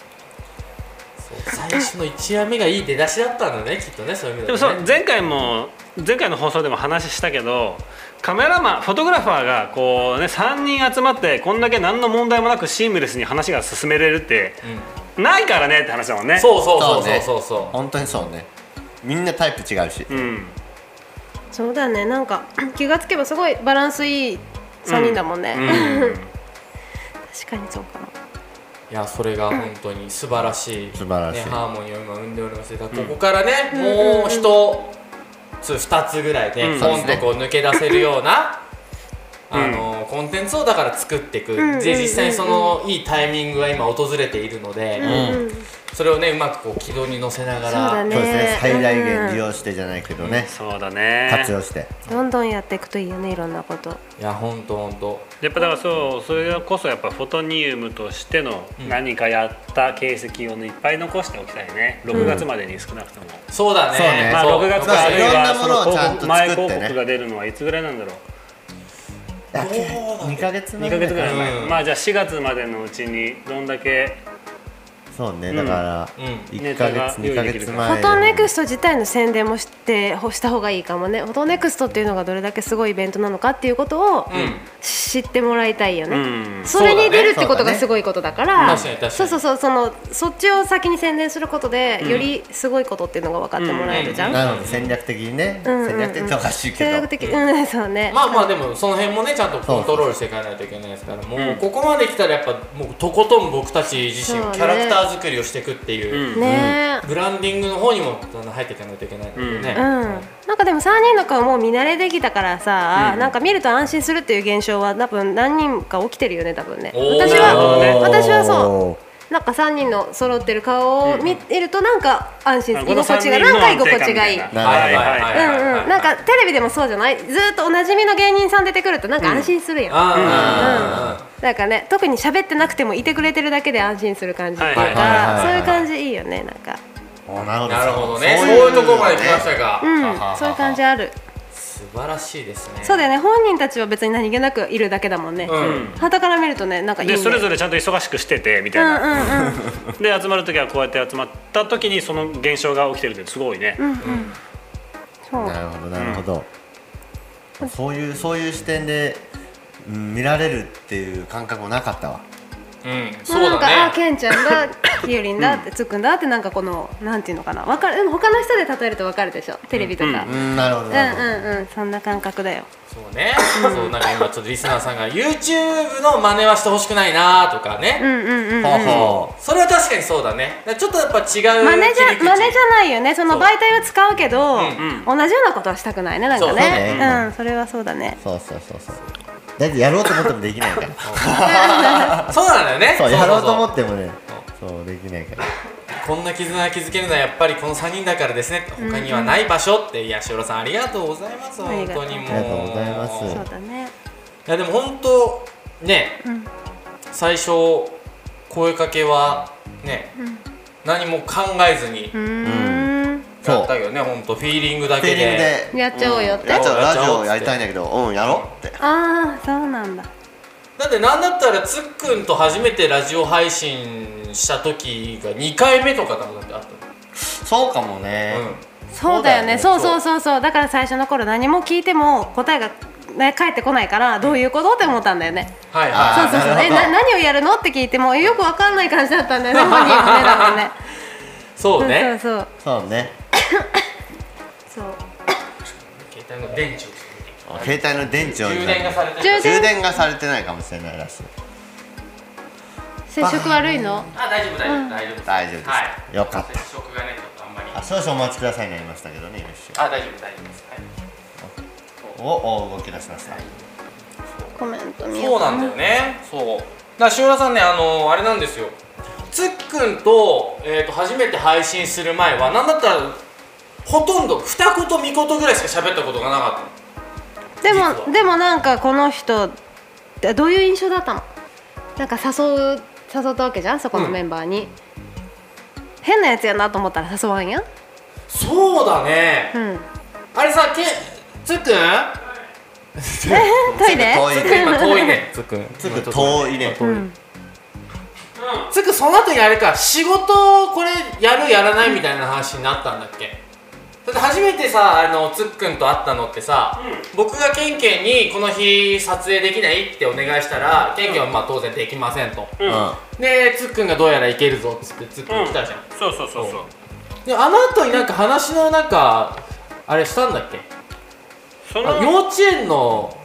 最初の1話目がいい出だしだったんだねきっとねそういう意味でもではねそう前回も前回の放送でも話したけどカメラマンフォトグラファーがこうね3人集まってこんだけ何の問題もなくシームレスに話が進めれるって、ないからねって話だもんね。そうそうそうそうねそう。そう本当にそうね。みんなタイプ違うし。うん。そうだね。なんか気がつけばすごいバランスいい3人だもんね、うん。確かにそうかも。いやそれが本当に素晴らしい。素晴らしい。ね、ハーモニーを今生んでおります。が、ここからね、もう一つ二つぐらいね、うん。ポンとこう抜け出せるような、あのコンテンツをだから作っていく、ん。で実際にそのいいタイミングが今訪れているので、うんそれをねうまくこう軌道に乗せながそうだら、ね。そうですね。最大限うん利用してじゃないけどね。そうだね。活用して。どんどんやっていくといいよねいろんなこと。いや本当本当やっぱだからそうそれこそやっぱフォトニウムとしての何かやった形跡をねいっぱい残しておきたいね。6月までに少なくとも、そうだね。そうね。まあそう。6月かあるいはそもの広告前広告が出るのはいつぐらいなんだろう。あ2ヶ月前2ヶ月ぐらい前、うんまあじゃあ4月までのうちにどんだけそうねだからうん。1ヶ月2ヶ月フ前ォトネクスト自体の宣伝もしてした方がいいかもね。フォトネクストっていうのがどれだけすごいイベントなのかっていうことをうん。知ってもらいたいよね、うん。それに出るってことがすごいことだからそうそうそうそのそっちを先に宣伝することで、よりすごいことっていうのが分かってもらえるじゃん、なるほど。戦略的にね。うんうんうん。戦略的っておかしいけど。戦略的うんそうね、まあまあでもその辺もねちゃんとコントロールしていかないといけないですからもうここまで来たらやっぱもうとことん僕たち自身そうね。キャラクター作りをしていくっていう。うん。ね。ブランディングの方にも入っていかないといけないのでね、うん、なんかでも3人の顔もう見慣れできたからさ、なんか見ると安心するっていう現象は多分何人か起きてるよね多分ね。私は私はそう。なんか3人の揃ってる顔を見るとなんか安心あ居心地がなんか居心地がいい。なるほどはいはいはいうんうん、なんかテレビでもそうじゃない？ずーっとおなじみの芸人さん出てくるとなんか安心するやん、あなんかね特に喋ってなくてもいてくれてるだけで安心する感じっていうか、そういう感じいいよねなんか。おなるほどなるほどね。そういいうところまで来ましたか、うんそういう感じある。素晴らしいですね。そうだよね本人たちは別に何気なくいるだけだもんね。うん。はたから見るとねなんかいいね。でそれぞれちゃんと忙しくしててみたいな、うんうんうん。で集まる時はこうやって集まった時にその現象が起きてるってすごいね、そう。なるほどなるほど、そういうそういう視点で、うん見られるっていう感覚もなかったわ。うん、もうそうなんかあだねケンちゃんだきゆりんだってつっくんだってなんかこのなんていうのかなわかるでも他の人で例えるとわかるでしょテレビとか、うんなるほどうんなるほど、うんうんそんな感覚だよ。そうね。そうなんか今ちょっとリスナーさんが YouTube の真似はしてほしくないなとかね、うんうんうんほうほそれは確かにそうだね。だからちょっとやっぱ違う真似じゃ切り口真似じゃないよね。その媒体は使うけど、ん同じようなことはしたくないねなんかそうね。そうねうんそれはそうだね。うそうそうそうそうだってやろうと思ってもできないから。そうなんだよね。そうやろうと思っってもね。そうできないから。こんな絆が築けるのはやっぱりこの3人だからですね。他にはない場所っていや塩浦さんありがとうございます。本当にもう。ありがとうございます。そうだねいやでも本当ね、最初声かけはね、何も考えずに。うーんやったけどね本当フィーリングだけで。で。やっちゃおうよって、やっちゃうラジやっちゃおう。オやりたいんだけどうんやろうって。ああそうなんだ。だってなんだったらつっくんと初めてラジオ配信した時が2回目とかだもんだってあったそうかもね、の、うん。そうだよね。そそううそうそう。そう。だから最初の頃何も聞いても答えが、ね、返ってこないからどういうことって思ったんだよね。はいそうはそうそう。なるほど。えな何をやるのって聞いてもえよくわかんない感じだったんだよね本人もねだもんね。いそうね。そうそう。そうねそう。携帯の電池を携帯の電池を。充電がされてる充充電がされてないかもしれないらしい。接触悪いの？あ大丈夫大丈夫大丈夫大丈夫です。はい。よかった。接触がねちょっとあんまり。あ少々お待ちくださいになりましたけどね今一瞬。あ大丈夫大丈夫です。はい。おお動き出しました。コメント見よそううなんだよね。そう。だから塩田さんねあのあれなんですよ。つっくんと,、えー、と初めて配信する前はなんだったらほとんど二言三言ぐらいしか喋ったことがなかった。でもでもなんかこの人どういう印象だったの？なんか誘う誘ったわけじゃん？そこのメンバーに、変なやつやなと思ったら誘わんやん？そうだね、うん。あれさけつっくん？トイレ？遠いつっくん今遠いね。つっく。んつっくん遠い。ね。うん。つっくんその後にあれか。仕事これやるやらないみたいな話になったんだっけ？だって初めてさあのつっくんと会ったのってさ、僕がケンケンにこの日撮影できないってお願いしたらケンケンはまあ当然できませんと、うん。でつっくんがどうやらいけるぞっつってつっくん来たじゃん、そうそうそうそう。であの後になんか話のなんかあれしたんだっけ？そのあ幼稚園の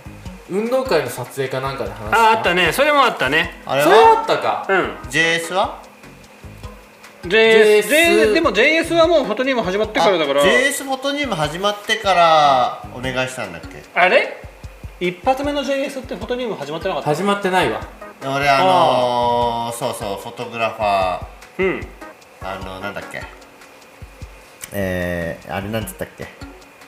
運動会の撮影かなんかで話した？ああったね。それもあったね。あれそれあはったか。うん。JS は？JS, JS でも JS はもうフォトニーも始まってからだから。あ JS フォトニウム始まってからお願いしたんだっけ？あれ？一発目の JS ってフォトニーム始まってなかった？始まってないわ。俺あのー、そうそうフォトグラファー。うん。あのなんだっけ？えー、あれなんつったっけ？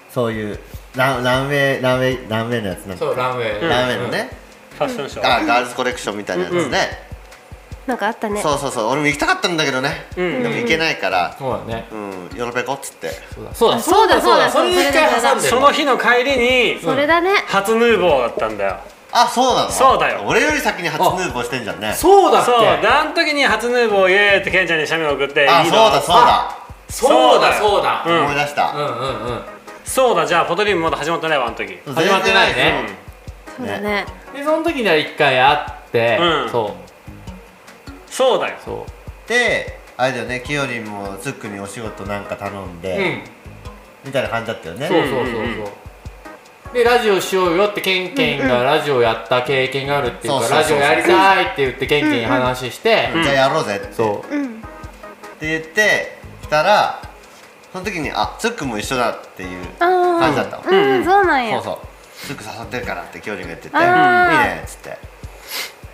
そういうランランウェイランウェイランウェイのやつなんだそうランウェイ、ランウェイのね、ファッションショー。あガールズコレクションみたいなやつね、なんかあったね。そうそうそう。俺も行きたかったんだけどね、うん。でも行けないから。そうだね。うん。ヨロペコっつって。そうだそうだあそうだ。そうだ。その日の帰りにそれだね。初ヌーボーだったんだよ。あそうなの？そうだよ。俺より先に初ヌーボーしてんじゃんね。そうだ。っけ？そうであの時に初ヌーボーイエーイってケンちゃんに写メ送ってあいいのそうだそうだ、そうだそうだうん。思い出した、うんうんうん。そうだじゃあフォトニームまだ始まってないわあの時。始まってないね。そうだね。でその時には一回会って、うんそそうだよ。うそう。であれだよねきよりんもつっくにお仕事なんか頼んで、うん。みたいな感じだったよね。そうそうそうそう、でラジオしようよってケンケンがラジオやった経験があるっていうか、ラジオやりたいって言ってケンケンに話して、じゃあやろうぜって。そう。うんって言って来たらその時にあつっくんも一緒だっていう感じだったの。うん。うんそうなんや。そうそう。つっくん誘ってるからってきよりんが言ってていいねっつって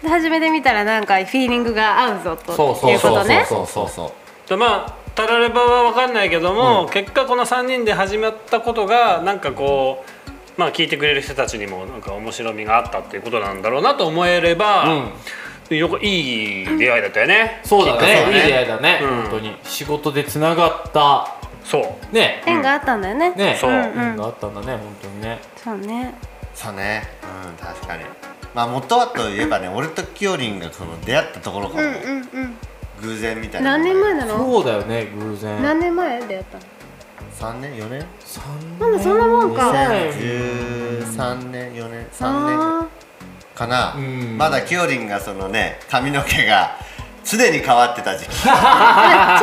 で初めて見たらなんかフィーリングが合うぞとそうそういうことね。そうそうそうでまあタラレバは分かんないけども、結果この3人で始まったことがなんかこうまあ聞いてくれる人たちにもなんか面白みがあったっていうことなんだろうなと思えれば、よくいい出会いだったよね、そうだね。そうだね。いい出会いだね、うん。本当に。仕事でつながった。そう。ね。縁があったんだよね。ね。そう。縁があったんだね本当にね。そうね。そうね。うん確かにまあ元はといえばね俺ときよりんがその出会ったところかうんうんうん。偶然みたいな何年前なの？そうだよね偶然。何年前出会ったの？3年？4年？まだそんなもんか。2013年？4年？3年あかな、うん。まだきよりんがそのね髪の毛が常に変わってた時期。ー 茶色の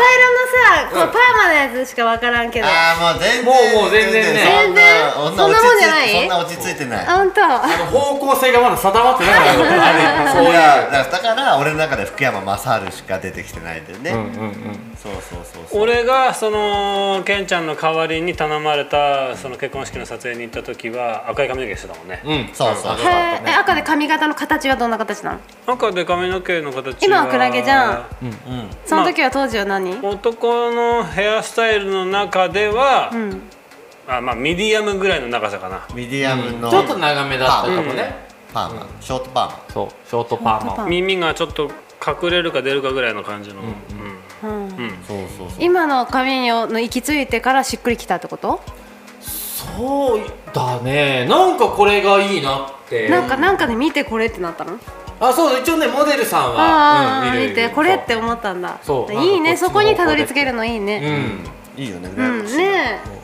さこうパーマのやつしか分からんけど。ああもう全然もう全然ね。全然。そんなもんじゃない？そんな落ち着いてない。あ本当。あの方向性がまだ定まってなかったからあれそういだからだから俺の中で福山雅治しか出てきてないんだよね、うんうんうん。そうそうそうそう。俺がそのケンちゃんの代わりに頼まれたその結婚式の撮影に行った時は赤い髪の毛してたもんね、うんそうそうそう。へー。え赤で髪型の形はどんな形なの？赤で髪の毛の形は今はクラゲじゃん。うんその時は当時は何、男のヘアスタイルの中では、うん。あまあミディアムぐらいの長さかな。ミディアムの、ちょっと長めだったかもね。パーマ、ショートパーマ。そうショートパーマ。耳がちょっと隠れるか出るかぐらいの感じの、うんうん。そうそうそう。今の髪の行き着いてからしっくりきたってこと？そうだね。なんかこれがいいなって。なんかなんかで見てこれってなったの？あそう一応ねモデルさんあは、あうんいるいる見てこれって思ったんだ。そう。いいね。そこにたどり着けるのいいね。うん。いいよね。うんねえ。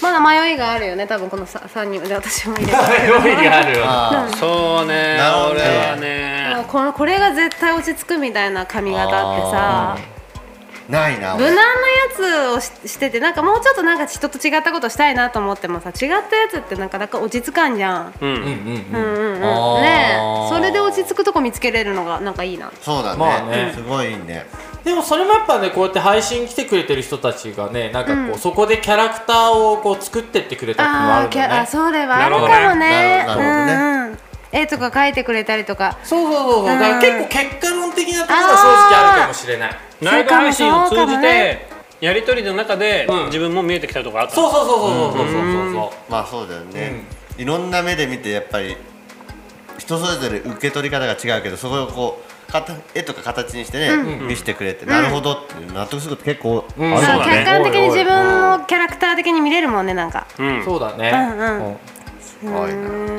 まだ迷いがあるよね多分このさ3人。で私も入れて。迷いがあるよあそうね俺はね。このこれが絶対落ち着くみたいな髪型ってさないな俺。無難なやつをししててなんかもうちょっとなんか人と違ったことしたいなと思ってもさ違ったやつってなかなか落ち着かんじゃん。うん。うんうんうん。うんうんあーねえ。それで落ち着くとこ見つけれるのがなんかいいな。そうだね,、まあね。すごいいいね。でもそれもやっぱねこうやって配信来てくれてる人たちがねなんかこう、うん。そこでキャラクターをこう作ってってくれたっていうのがあるんだよね。それはあるかもなねるほどね。なるほどね。うんうん絵とか描いてくれたりとか。そうそうそうそう。だからうん結構結果論的なところが正直あるかもしれない。ライブ配信を通じてやり取りの中でうん。自分も見えてきたとこあった。そうそうそうそうそうそうそうそうまあそうだよね、いろんな目で見てやっぱり人それぞれ受け取り方が違うけどそこをこう絵とか形にしてね、見せてくれて、なるほどって納得すること結構あるね客観的に自分のキャラクター的に見れるもん。ねなんかうん。そうだね、うんうんうんすご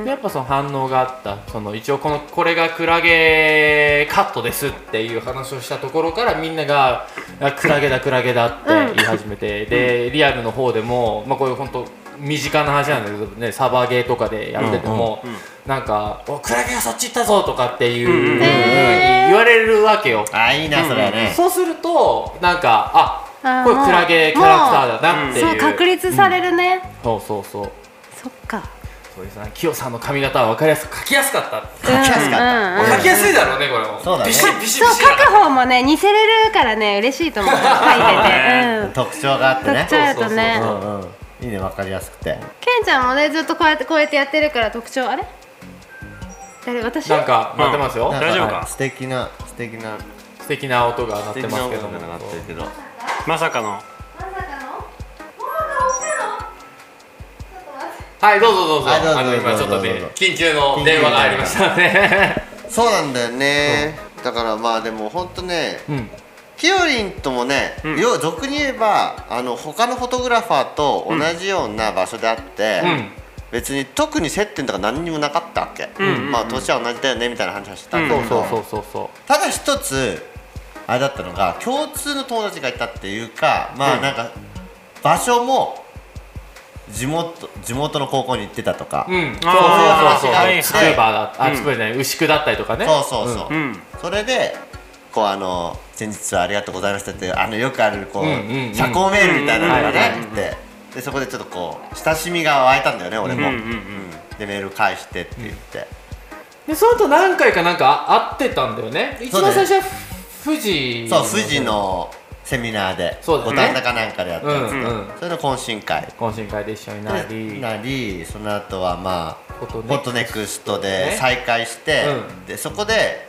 いやっぱその反応があった。その一応このこれがクラゲカットですっていう話をしたところからみんながあクラゲだクラゲだって言い始めて、でリアルの方でも、まあ、こういう本当身近な話なんだけどねサバゲーとかでやってても、なんか「おクラゲがそっち行ったぞ」とかっていう、言われるわけよ。あいいなそれはね、そうするとなんかあこれクラゲキャラクターだなっていう。確立されるね。そうそうそう。そっかそうですねキヨさんの髪型は分かりやすく描きやすかった。書きやすかった、うんうん。描きやすいだろうねこれも。そうだね。ビシッビシッそう書く方もね似せれるからね嬉しいと思う。書いてて、うん、特徴があってね。特徴あるとね。そううんうん。いいねわかりやすくて。ケンちゃんもねずっとこうやってこうやってやってるから特徴あれ？誰？私？なんか鳴ってますよ、大丈夫か？はい素敵な素敵な素敵な音が鳴っ素てますけど。まさかのはいどうぞどうぞ。はいどうぞあの今ちょっとね緊急の電話がありましたのでそうなんだよね、だからまあでも本当ねうん。きよりんともね、うん。要は俗に言えばあの他のフォトグラファーと同じような場所であって、うん。別に特に接点とか何にもなかったわけ、うん。まあ年は同じだよねみたいな話はしてたんだそうけど、そうそうそう。そただ一つあれだったのが共通の友達がいたっていうかまあうん。なんか場所も地元地元の高校に行ってたとか、ううんそうそうそうそう。はいスクーバーだあうん。スクーバーじゃない。牛久だったりとかね。そうそうそう、うん。それでこうあの先日はありがとうございましたってあのよくあるこう,、社交メールみたいなのがね来て。でそこでちょっとこう親しみが湧いたんだよね俺も、でメール返してって言って、でその後何回かなんか会ってたんだよね。一番最初は富士そう富士のセミナーで五反田かなんかでやったやつ、うんうん。それの懇親会。懇親会で一緒になり。なりその後はまあフォトネクストで。ね。再会して、うん。でそこで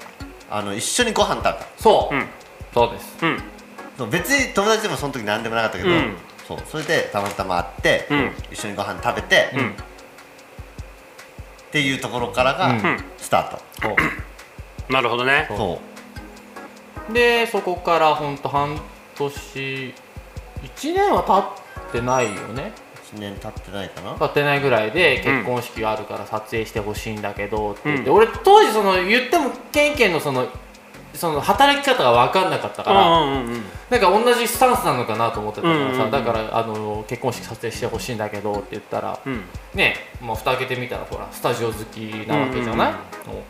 あの一緒にご飯食べた。そう、うん。そうです。うん。別に友達でもその時何でもなかったけど、うん。そうそれでたまたま会って、うん。一緒にご飯食べて、うん。っていうところからがうん。スタート、なるほどね。そう。でそこからほんと半年1年は経ってないよね。1年経ってないかな、経ってないぐらいで結婚式があるから撮影してほしいんだけどって言って、うん。俺当時その言ってもケンケンのそのその働き方が分かんなかったから、うんうんうんなんか同じスタンスなのかなと思ってたからさ、うんうんうんだからあの結婚式撮影してほしいんだけどって言ったら、うん。ねまあ蓋開けてみたらほらスタジオ好きなわけじゃない、うんうんうん。うん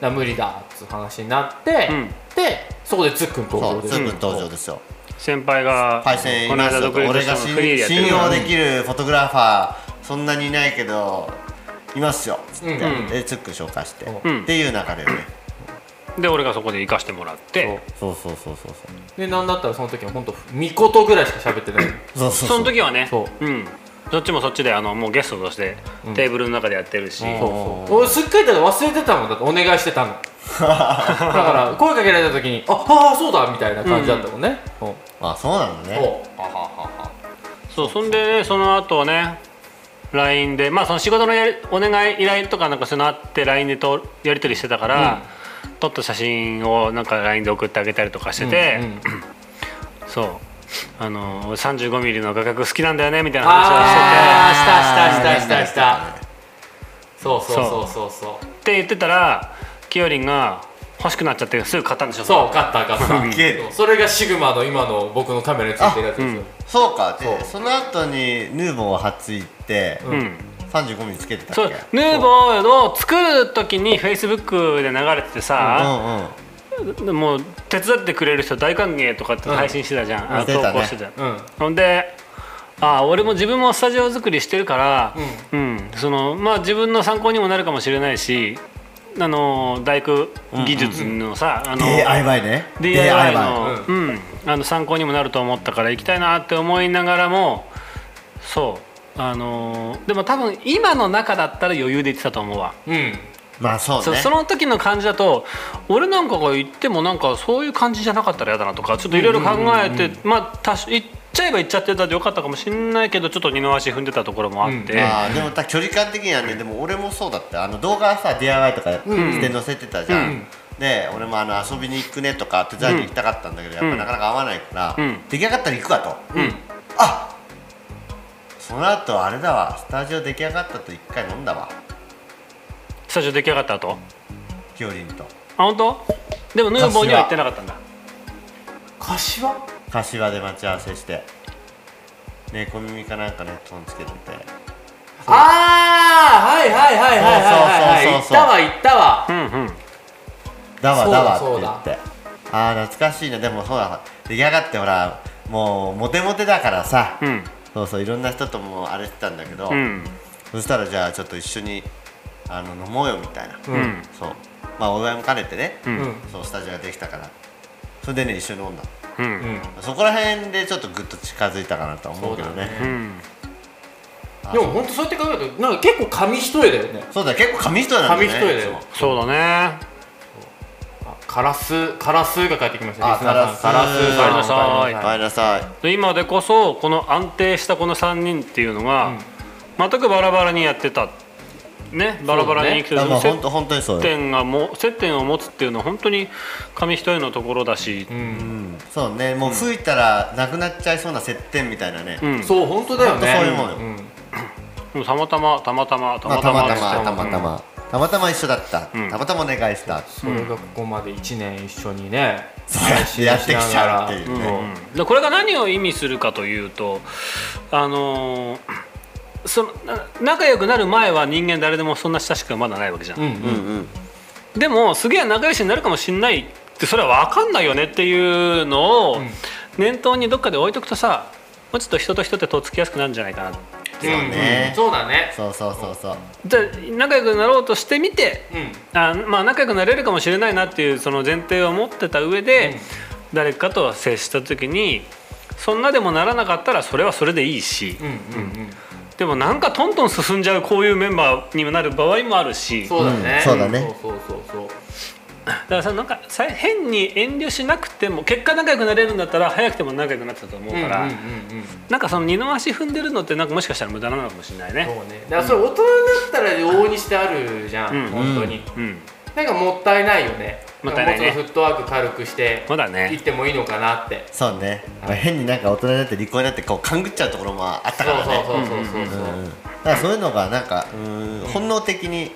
だ無理だっつう話になって、うん。でそこでつっくん登場ですよ先輩がパイセンこの間いますよ独立した俺が信のフリーでやってる信用できるフォトグラファーそんなにいないけどいますよつって、うん。でツック紹介して、うん。っていう中で。ねで俺がそこで行かしてもらって。そう。そうそうそうそうでなんだったらその時は本当みことぐらいしか喋ってない。そうそうその時はね。そう。うん。どっちもそっちであのもうゲストとしてうん。テーブルの中でやってるし、そうそう。俺すっかりだ忘れてたもん。だってお願いしてたのだから声かけられた時に「あああそうだ」みたいな感じだったもんね、うん。あそうなんだね。そう。そうそんでねその後ね LINE でまあその仕事のやりお願い依頼とかなんかそういうのあって LINE でとやり取りしてたから、撮った写真をなんか LINE で送ってあげたりとかしてて、うんうん。そう。あの 35mm の画角好きなんだよねみたいなあ話をしてて。あしたしたしたしたした。そうそうそうそう。そう。って言ってたらきよりんが欲しくなっちゃってすぐ買ったんでしょ？そう勝った勝った。すげえ。それがシグマの今の僕のカメラについてるやつです。よ、そうかでそう。その後にヌーボーを初行って、う、うん、35ミリつけてたっけ？そう。ヌーボーを作る時にフェイスブックで流れててさ、うんうんもう手伝ってくれる人大歓迎とかって配信してたじゃん、投稿してた、うん。ほんであ俺も自分もスタジオ作りしてるから、うん。そのまあ、自分の参考にもなるかもしれないしあの大工技術のさ、あの DIY ね。DIY の,、うん。あの参考にもなると思ったから行きたいなって思いながらもそう。あのーでも多分今の中だったら余裕で行ってたと思うわ、うん。まあそうね。そその時の感じだと俺なんかが行ってもなんかそういう感じじゃなかったら嫌だなとかちょっといろいろ考えて、まあ多少行っちゃえば行っちゃってたでよかったかもしれないけどちょっと二の足踏んでたところもあって、あーでもた距離感的にはねでも俺もそうだったあの動画さ DIY とかして載せてたじゃん、で俺もあの遊びに行くねとか手伝いに行きたかったんだけど、やっぱなかなか合わないから、うん。出来上がったら行くかと、あその後あれだわスタジオ出来上がったと一回飲んだわ。スタジオ出来上がった後？きよりんと。あ本当？でもヌーボーには行ってなかったんだ。柏？柏で待ち合わせして。ね小耳かなんかねトンつけてて。ああはいはいはいはいはいはいはい。行ったわ行ったわ。うんうん。だわだだわって言って。ああ懐かしいなでもそうだ出来上がってほらもうモテモテだからさ、うん。そうそういろんな人ともあれしてたんだけど、うん。そしたらじゃあちょっと一緒にあの飲もうよみたいな、うん。そう。まあお祝いも兼ねてね、そうスタジオができたから。それでね一緒に飲んだ。うんうんそこら辺でちょっとぐっと近づいたかなとは思うけどね。でも本当そうやって考えるとなんか結構紙一重だよね。そうだ結構紙一重なんだね。紙一重だよ。そうだね。あカラスカラスが帰ってきましたカラス。カラスさん。おかえりなさい。おかえりなさい。で今でこそこの安定したこの3人っていうのが、全くバラバラにやってたねバラバラに生きてる、接あまあ本当本当にそうよ、点がも接点を持つっていうのは本当に紙一重のところだし、うん。うん、そうね。もう吹いたらなくなっちゃいそうな接点みたいなね、うん。そう本当だよね。そういうもんよ。ん。でもたまたまたまたまたまたまたまたまたまたま。たまたま。一緒だった、うん。たまたまお願いした、それがここまで1年一緒にねそうやってやってきちゃうっていうね、うん。でこれが何を意味するかというとあのーそのな仲良くなる前は人間誰でもそんな親しくはまだないわけじゃん、うんうんうん。うんでもすげえ仲良しになるかもしんないってそれは分かんないよねっていうのをん。念頭にどっかで置いとくとさもうちょっと人と人ってとっつきやすくなるんじゃないかなそうね。そうだね。そうそうそうそう。じゃあ仲良くなろうとしてみてうん。あまあ仲良くなれるかもしれないなっていうその前提を持ってた上で、誰かと接した時にそんなでもならなかったらそれはそれでいいし、うんうんうんでもなんかトントン進んじゃうこういうメンバーにもなる場合もあるし。そうだね。うん。そうだね。そうそうそうそう。だからさなんかさ変に遠慮しなくても結果仲良くなれるんだったら早くても仲良くなってたと思うから、うんうんうんうん。なんかその二の足踏んでるのってなんかもしかしたら無駄なのかもしれないね。そうね。だからそれ大人になったら往々にしてあるじゃん、うん。本当に、うん、なんかもったいないよねもっとフットワーク軽くしてそうだね。行ってもいいのかなって。そうね、まあ、変になんか大人になって離婚になってこう勘ぐっちゃうところもあったそうからね。そうそうそうそうそうう。んだからそういうのがなんかうん本能的に。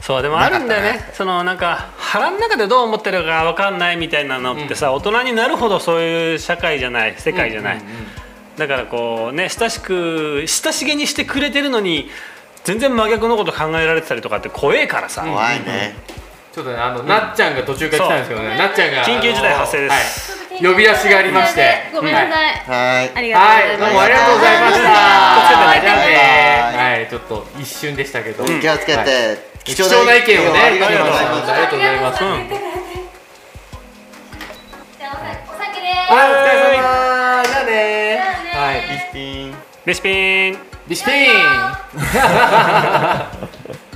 そうでもあるんだよね。そのなんか腹の中でどう思ってるか分かんないみたいなのってさ、大人になるほどそういう社会じゃない世界じゃない、うんうんうん。だからこうね親しく親しげにしてくれてるのに全然真逆のこと考えられてたりとかって怖えからさ、怖いね、ちょっとねあの、なっちゃんが途中から来たんですけどねなっちゃんが緊急事態発生です。呼び出しがありまして。ごめんなさい、はい。ありがはい、とうございます。どうもありがとうございました。じゃあね、はい、ちょっと一瞬でしたけど、気をつけて、はい。貴貴重な意見をね、ありがとうございます。ありがとうございます。お酒ではい、お疲れ様。じゃあね。はい、ピスピン。レシピーン。ビシピーン。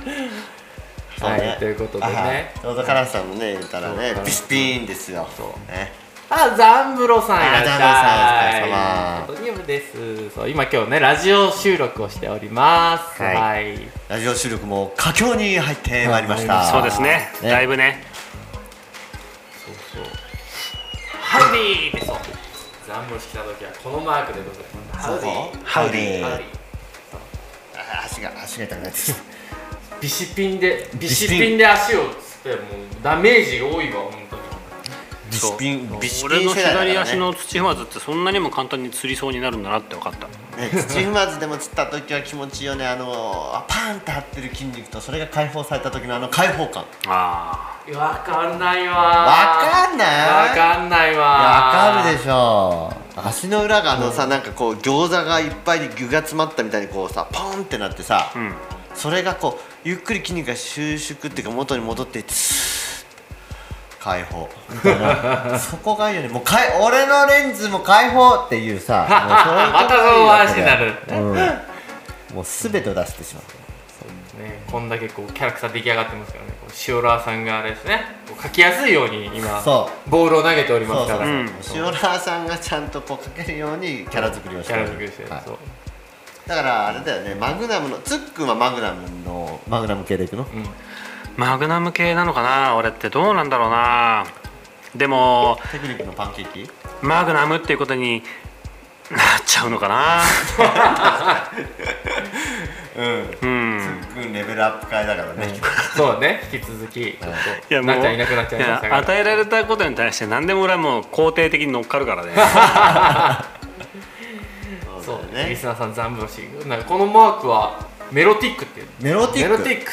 そうね。はいということでね。あちょうどカラスさんもね言ったらねそうピスピーンですよ。ね。あ、ザンブロさんいらっしゃい。あザンブロさんお疲れ様。です。そう、今今日ね、ラジオ収録をしております。はい。はい。ラジオ収録も佳境に入ってまいりました。そうですね。ね。だいぶね。ハウディーってそう。ザンブロ来た時はこのマークでございます。ハウディー。ハウディー。ハウディー。あ足が足が痛くなってきたビシピンでビシシピンで足をつってもうダメージが多いわ本当に。ビシピンビシピ俺のン世代だからね。左足の土踏まずってそんなにも簡単に釣りそうになるんだなって分かった。ね、土踏まずでも釣った時は気持ちいいよね。あのあパーンって張ってる筋肉とそれが解放された時のあの解放感。あわかんないわ。わかんない？わかんないわ。わかるでしょ。足の裏があのさ、なんかこう餃子がいっぱいに具が詰まったみたいにこうさポンってなってさ、ん。それがこうゆっくり筋肉が収縮っていうか元に戻っていって解放。そこがいいよねもうかい俺のレンズも解放っていうさ もうそういうまたその話になる。うん、もう全てを出してしまう。ね、こんだけこうキャラクター出来上がってますからね。こう塩ラーさんがあれですね。こう描きやすいように今そボールを投げておりますから。うん塩ラーさんがちゃんとこう描けるようにキャラ作りをしキてる。ャラ作りしてる、はい。そうだからあれだよねマグナムのつっくんはマグナムのマグナム系でいくの、マグナム系なのかな？俺ってどうなんだろうな。でもテクニックのパンケーキ？マグナムっていうことになっちゃうのかな？うん。うん。つっくんレベルアップ会だからね、そうね。引き続き。ちょっといやもうなっちゃんいなくなっちゃいましたから与えられたことに対して何でも俺はもう肯定的に乗っかるからね そうだよね。リスナーさん残部しなんかこのマークはメロティックっていうメロティック。メロティック。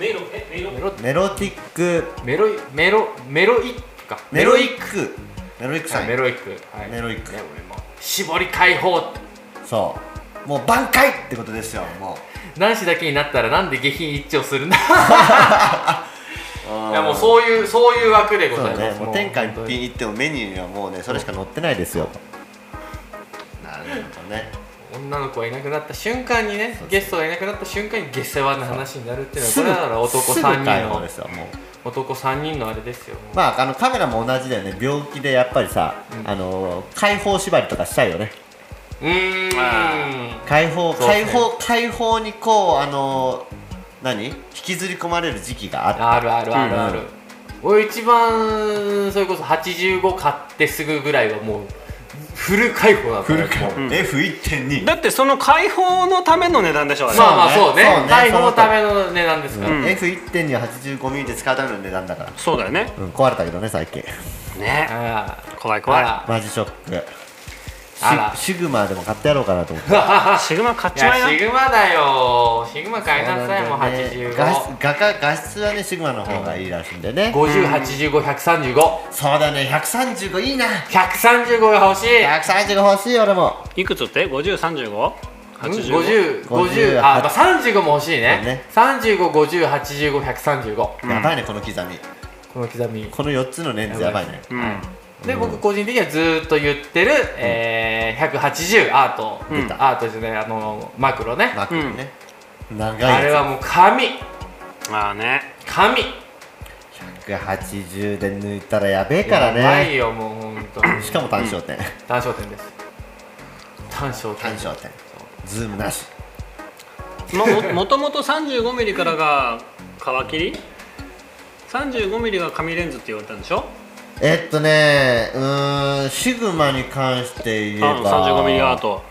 メイロえメイロメロメロティック。メロイメロメロイックか。メロイック。メロイックさん。はいメロイック、はい、メロイック。ね俺も絞り解放そう。もう挽回ってことですよも男子だけになったらなんで下品一丁するんだ？ういやもうそういうそういう枠でございます。ね。もう天下一品行ってもメニューにはもうねそれしか載ってないですよね。女の子がいなくなった瞬間にねゲストがいなくなった瞬間に下世話の話になるっていうのはこれだから男すぐ3人の解放ですよもう。男3人のあれですよまああのカメラも同じだよね。病気でやっぱりさ、あの解放縛りとかしたいよね。うーん。解放そうですね。解放解放にこうあの何？引きずり込まれる時期がああるあるあるある、うん俺一番それこそ85買ってすぐぐらいはもうフル解放だったねもう。F1.2 だってその解放のための値段でしょあれ、まあまあそうね。そうね。解放のための値段ですから、うん。F1.2 は 85mm で使うための値段だから、そうだよね。うん、壊れたけどね最近ね。あ怖い怖い。マジショックシシグマでも買ってやろうかなと思って。シグマ買っいちまいな。やシグマだよ。シグマ買いなさいもう85画質画価画質はねシグマの方がいいらしいんでね、508535そうだね135いいな。135が欲しい。135欲しい俺も。いくつって？5035? 50 50 50あ、まあ、35も欲しいね。ね。35508535こやばいねこの刻み。の刻み。この4つのレンズやばいね。うんで僕個人的にはずーっと言ってる、えー、180アート、うん。アートじゃないあのマクロね、マックにね、長いやつ。あれはもう神まあね。神180で抜いたらやべえからやばいねよもう本当にしかも単焦点、単焦点です。単焦点。単焦点。ズームなし。ももともと 35mm からが皮切り？35mm が紙レンズって言われたんでしょ？えっとねうーんシグマに関して言えあば 35mm アート。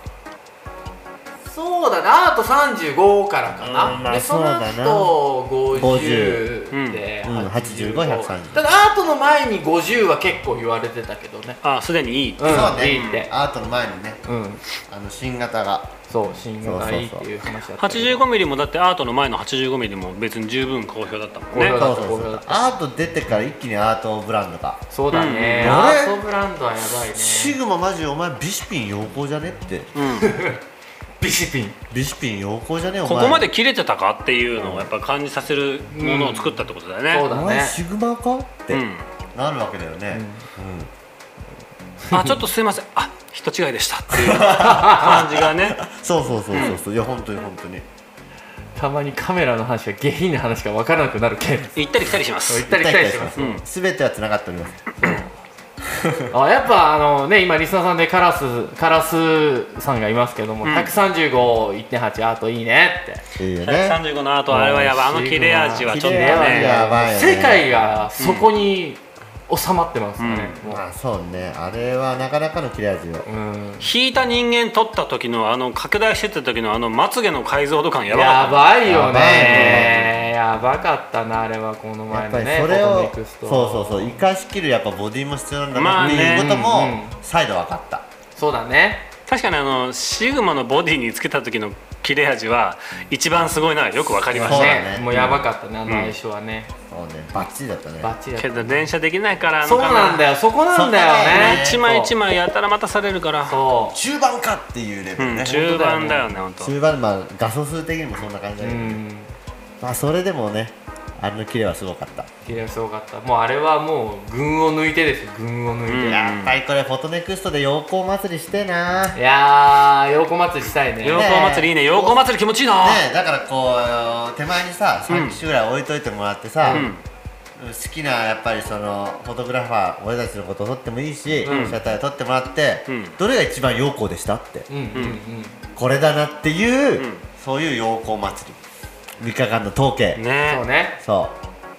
そうだなあと35からかな、うんまあでそのそうだな。後50 50で、うん。うん85 130ただアートの前に50は結構言われてたけどね。あすでにいい。うんそうね。いいって。アートの前にねうん。あの新型がそう新型がいいっそうそうそうていう話だった。けど 85mm もだってアートの前の 85mm も別に十分好評だったもんね。そうそうそう。アート出てから一気にアートブランドが。そうだね、うん。アートブランドはやばいね。シグママジお前ビシピン陽光じゃねって。うん。ビシピン。ビシピン陽光じゃねお前。ここまで切れてたかっていうのをやっぱ感じさせるものを作ったってことだよね、そうだね。お前シグマかってうん。なるわけだよね、あちょっとすいません。あ人違いでしたっていう感じがね。そうそうそうそうそう。いや本当に本当に。たまにカメラの話が下品な話が分からなくなる件行ったり来たりします。行ったり来たりします。うんすべては繋がっておりますあやっぱあのね今リスナーさんでカラスカラスさんがいますけども、うん。135.1.8アートいいねって。いいよね。135の後あれはやばい。あの切れ味はちょっとね。やばいよね。世界がそこに収まってますよね、もう。まあそうね。あれはなかなかの切れ味を。うん。引いた人間撮った時のあの拡大してった時のあのまつげの解像度感やばかやった。ばいよやばいねね。やばかったなあれはこのやっぱり前のねそれをそうそうそう生かしきるやっぱボディも必要なんだまあねなっていうことうんも再度分かった。そうだね。確かにあのシグマのボディにつけた時の切れ味は一番すごいのはよくわかりました。そうだね。もうやばかったねあの相性はね、そうね。バッチリだったね。バッチリだったけど電車できないからそうなんだよそこなんだよね。一枚一枚やたら待たされるから。そ中盤かっていうレベうんルね、中盤だよね本当中盤まあ画素数的にもそんな感じだけど、ううん。まあそれでもねあのキレはすごかった、綺麗すごかった。もうあれはもう群を抜いてです。よ群を抜いて、うん。やっぱりこれフォトネクストで陽光祭りしてえな。ねいやー陽光祭りしたいね。陽光祭りいいね。陽光祭り気持ちいいな。えだからこう手前にさ3機種ぐらい置いといてもらってさ、うん。好きなやっぱりそのフォトグラファー俺たちのことを撮ってもいいし、うん。被写体を撮ってもらって、うん。どれが一番陽光でしたって。うんうんうん。これだなっていう、うん。そういう陽光祭り3日間の統計、ね。そうね。そ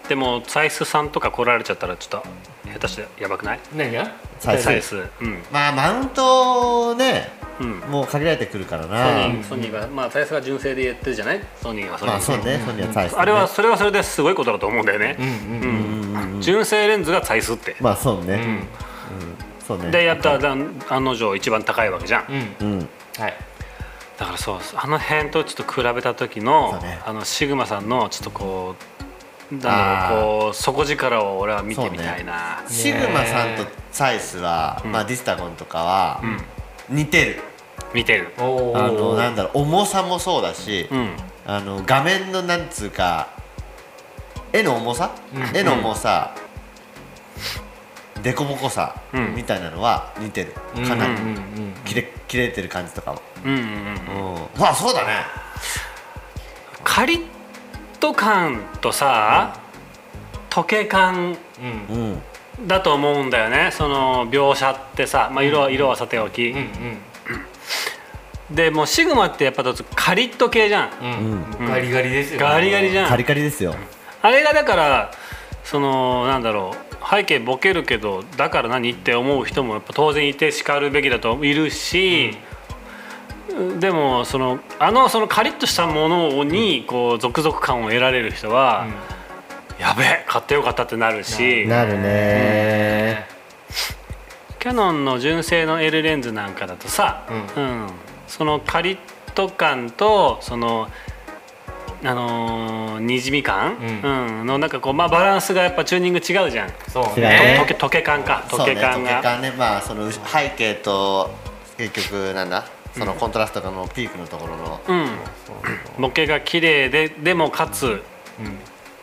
う。でもサイスさんとか来られちゃったらちょっと下手してやばくない？何が？サイズサイス。うん。まあマウントねうん。もう限られてくるからソなニーソニーが。まあサイスが純正で言ってるじゃない？ソニーはソニーまあそうね、ソニーはサイズ、ね、あれはそれはそれですごいことだと思うんだよね。うんうんうん純正レンズがサイスって。まあそうね、うん。うん。そうね。でやったら案の定一番高いわけじゃん。うん。うん。はいだからそうあの辺とちょっと比べた時の、ね。あのシグマさんのちょっとこうなんだろうこう底力を俺は見てみたいな、シグマさんとサイスは、まあディスタゴンとかは、似てる。見てる。おあのなんだだろう重さもそうだし、うん。あの画面のなんつうか絵の重さ、うん。絵の重さ、凸凹さ、うん。みたいなのは似てる。かなり、うんうんうん切れ切れてる感じとかも、うんうんうん。うん、まあそうだね。カリッと感とさ溶け感うんうんだと思うんだよね。その描写ってさ、まあ、色は色はさておき、うんうん。でもうシグマってやっぱちょっとカリッと系じゃん。うん。もうガリガリですよ。ガリガリじゃん。カリカリですよ。あれがだからそのなんだろう。背景ボケるけどだから何って思う人もやっぱ当然いてしかるべきだといるし、でもそのあのそのカリッとしたものにこう続々感を得られる人は、やべえ買ってよかったってなるし。なるね。キャノンの純正の L レンズなんかだとさ、ううん。そのカリッと感とそのあのーにじみ感、うん。うんのなんかこうまあバランスがやっぱチューニング違うじゃん。そうね。ね溶け溶け感か溶け感そうね、溶けね。まあその背景と結局なんだ？そのコントラストのピークのところの、うん。ボケが綺麗ででもかつ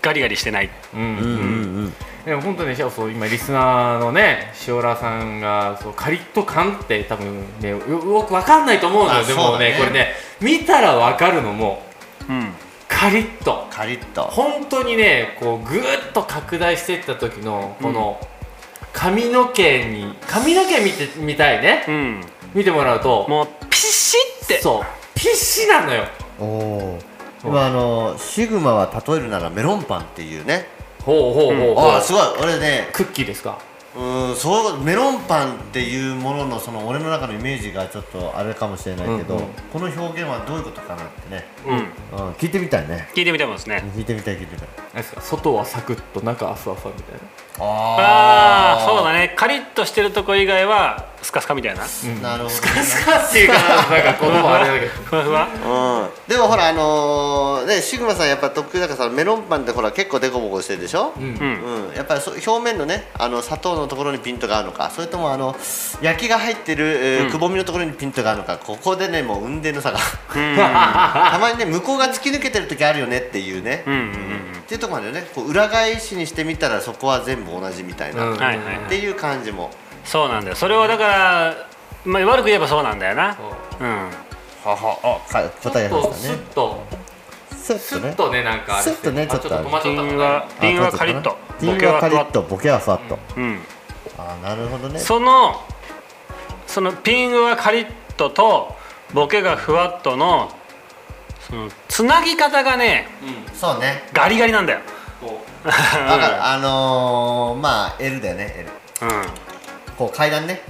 ガリガリしてない。うん。うんうんうん。うんでも本当にそうそう今リスナーのね塩原さんがそうカリッと感って多分ねよよくわかんないと思うのよ。あでもねね。これね見たらわかるのもうん。カリッと。カリッと。本当にねこうぐーっと拡大していった時のこの髪の毛に髪の毛見てみたいね。うん。見てもらうと。もうピシッて。そう。ピッシなのよ。おお今あのシグマは例えるならメロンパンっていうね。ほうほうほうほう。ああすごい。俺ね。クッキーですか？うーんそうメロンパンっていうもののその俺の中のイメージがちょっとあれかもしれないけど、うんうん。この表現はどういうことかなってね、うん。うん、聞いてみたいね。聞いてみてますね。聞いてみたい聞いてみたい。外はサクッと中はふわふわみたいなああそうだね。カリッとしてるとこ以外はスカスカみたいな。なるほどね。スカスカっていうかなんか言葉あれだけど。ふわふわ。うん、でもほらあのーねシグマさんやっぱ得意だからさメロンパンってほら結構デコボコしてるでしょ、うん。うん。うん、やっぱりそ表面のねあの砂糖のところにピントがあるのかそれともあの焼きが入ってる、えーうん。くぼみのところにピントがあるのかここでねもう運転の差が。うん。たまにね向こうが突き抜けてる時あるよねっていうね、うんうんっていうところまでね。こう裏返しにしてみたらそこは全部同じみたいな、うん。っはいはいはい。ていう感じも。そうなんだよ。それをだから、まあ、悪く言えばそうなんだよな。そう。うん。はは。あか答えね。とスッと。ね。スッとねなんかスッとねあちょっと止まっちゃった。ピンはピンはカリッと。ティンはカリッと。ボケはふわっと、うん。ああなるほどね。そのそのピングはカリッととボケがふわっとのそのつなぎ方がねそうね。ガリガリなんだよこだ からあのー、まあ L だよね L こう階段ね。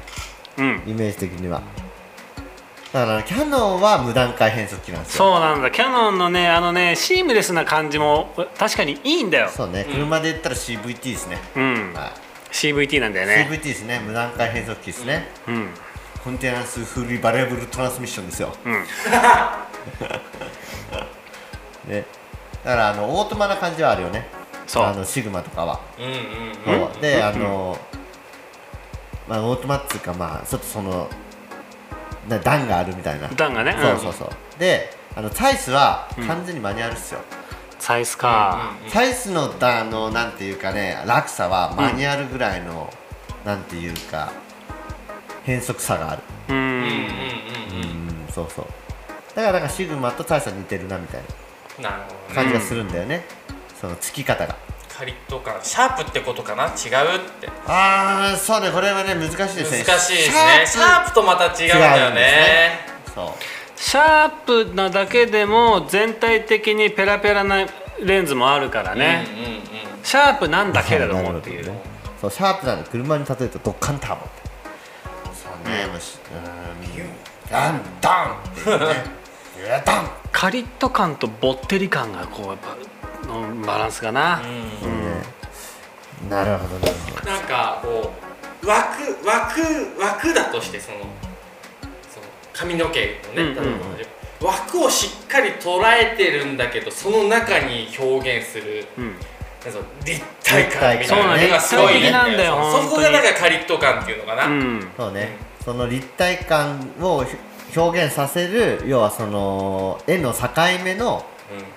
うん。うんイメージ的には。だからキャノンは無段階変速機なんですよ。そうなんだ。キャノンのねあのねシームレスな感じも確かにいいんだよ。そうね。車で言ったら CVT ですね、うん。はい。CVT なんだよね。CVT ですね。無段階変速機ですね、うん。コンテナンスフルバリアブルトランスミッションですよ。うん。ねだからあのオートマな感じはあるよね。そう。あのシグマとかは。うんうんうん。であのまあオートマっつうかまあちょっとそのな段があるみたいな。段がね。そうそうそう。であのサイスは完全にマニュアルっすよ、サイズか、サイスのだあのなんていうかね落差はマニュアルぐらいの、なんていうか変則差がある。うんうんうん。うんうんうん。そうそう。だからなんかシグマとサイスは似てるなみたいな感じがするんだよね、そのつき方が。カリッと感シャープってことかな？違うって。ああそうね。これはね難しいですね。難しいですね。シャープとまた違うんだよね。そう。シャープなだけでも全体的にペラペラなレンズもあるからね、うんうんうん。シャープなんだけれどもっていう。ねそうシャープなの車に例えるとドッカンターボって。そうね。もうしうん。ダンダンってね。ダンカリッと感とぼってり感がこうやっぱのバランスかな、なるほどなるほどなんかこう枠枠枠だとしてそのその髪の毛のね、うんうん。枠をしっかり捉えてるんだけどその中に表現するうん。立体感みたいな。のがすそうごいいいんだ立体的なんだよよそこがなんかカリッと感っていうのかな、うん。そうね。その立体感をひ表現させる要はその絵の境目の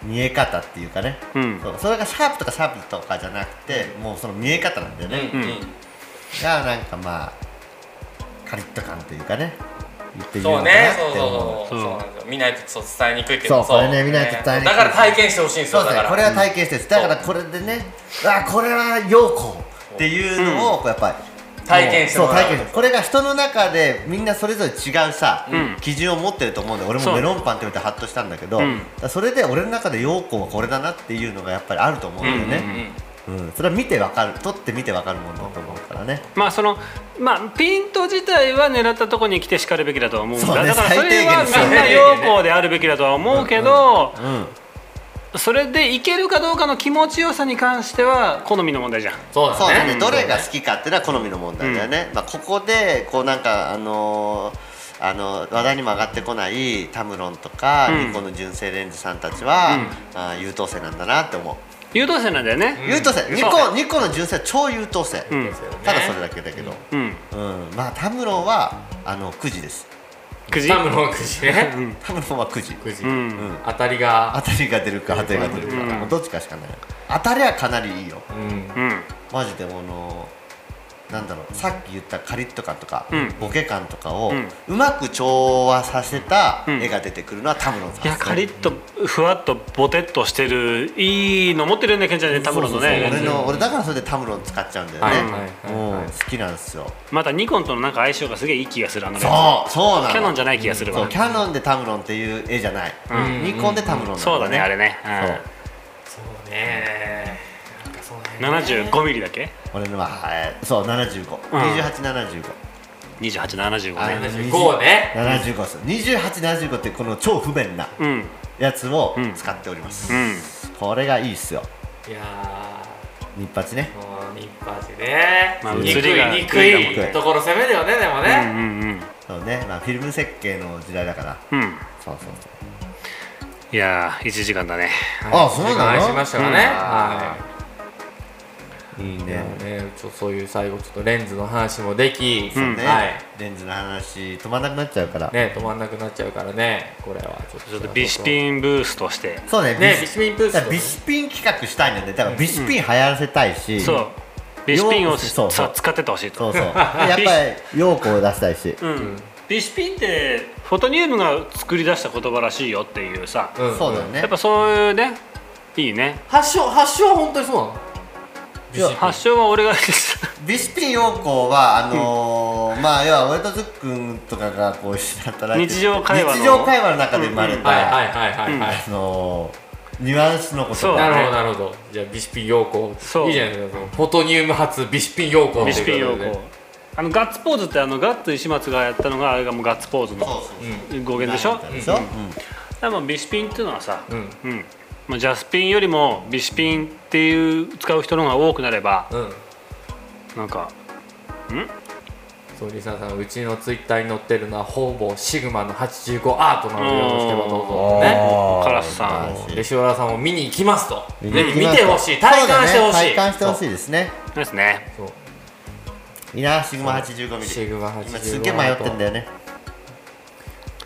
見え方っていうかね、うん。そう。それがシャープとかシャープとかじゃなくて、もうその見え方なんだよね、うんうん。がなんかまあカリッと感というかね。言っていいのかなそうね。ってそう思うそう。そうそうなんですよ。見ないとそう伝えにくいけど。そうこれね見ないと伝えにくいだから体験してほしいんですそうですね。これは体験してだからこれでねあこれは陽光っていうのをこうやっぱり体験してもらうそう体験。これが人の中でみんなそれぞれ違うさ、ん。基準を持ってると思うんで俺もメロンパンって言ってハッとしたんだけど、うん。それで俺の中で陽光はこれだなっていうのがやっぱりあると思うんだよね、うんそれは見てわかる。撮って見てわかるものだと思うからね。まあそのまあピント自体は狙ったところに来てしかるべきだとは思うんだ、ね。だからそれはみんな陽光であるべきだとは思うけど、うんそれでいけるかどうかの気持ちよさに関しては好みの問題じゃん。そうそうだね、ねどれが好きかっていうのは好みの問題だよね、まあ、ここでこうなんかあのーあの話題にも上がってこないタムロンとか、うん。ニコンの純正レンズさんたちは、あー優等生なんだなって思う、優等生なんだよね。優等生。ニコンニコンの純正は超優等生、うん。ただそれだけだけど、うん。うん。まあタムロンはあの9時ですくじタムのくじねうんタムロンは9時。くじ、うん。当たりが。当たりが出るか当たりが出るか、どっちかしかない。当たりはかなりいいよ。うん。うん。マジでこのなんだろうさっき言ったカリッと感とか、うん。ボケ感とかを、うん。うまく調和させたうん。絵が出てくるのはタムロンさん。いやカリッとふわっとボテっとしてるいいの持ってるよねケンちゃんねタムロンのそうそうそう。ね俺の俺だからそれでタムロン使っちゃうんだよね、はいはいはいはい。うん。好きなんですよ。またニコンとのなんか相性がすげえいい気がするあのそうそうなの。キャノンじゃない気がするわ。そうキャノンでタムロンっていう絵じゃない、うん。ニコンでタムロンなんそうだねあれね、そうそう。ねなんかそうね。うん、75ミリだっけ？俺のは、えーそう75、うん。2875 2875あね。75ね75です。2875ってこの超不便なうん。やつをうん使っております、うん。これがいいっすよ。いや日発ね。ーもう日発ね、まあ憎い映りが憎映りいところ攻めるよねでもうんね、うん。そうね、まあ、フィルム設計の時代だから。うん。うんそうそう。いやー1時間だね。あそうなの？しましたかね、うん。はいいいね。ねねちょそういう最後ちょっとレンズの話もでき、うん。ね、はい。レンズの話止まんなくなっちゃうから、ね止まんなくなっちゃうからねこれは。ちょっと。ちょっとビシピンブースとして。そうねねビシピンブースビシピン企画したいんだよね。だからビシピン流行らせたいし、そう。ビシピンをそ。うそう。さ使ってってほしいと。そうそう。やっぱり陽光を出したいし。うん。ビシピンってフォトニウムが作り出した言葉らしいよっていうさ。うん。そうだよね。やっぱそういうねいいね。発祥発祥は本当にそうなのいや発祥は俺がビシピン陽光はあのーまあ要は俺とズックンとかがこう一緒に働いて日常会話の。日常会話の中で生まれた、はいはいはいはいはい、あのーニュアンスのことなるほどなるほど。じゃあビシピン陽光そう。いいじゃないですか。フォトニウム発ビシピン陽光ビシピン用っていうこ語あのガッツポーズってあのガッツ石松がやったのがあれがもうガッツポーズの語源でしょ？でしょ、うん。でもビシピンっていうのはさ、うん。まあ、ジャスピンよりもビシピンっていう使う人の方が多くなればうん。うんなんかん？そうリサさんうちのツイッターに載ってるのはほぼシグマの85アートなのでよろしければどうぞ。ね。カラスさんで塩原さんも見に行きますと。ぜ見てほしい。体感してほしい。ね体感してほしいですね。そう。ですね。そう。いいなシグマ85ミリシグマ85今すっげえ迷ってんだよね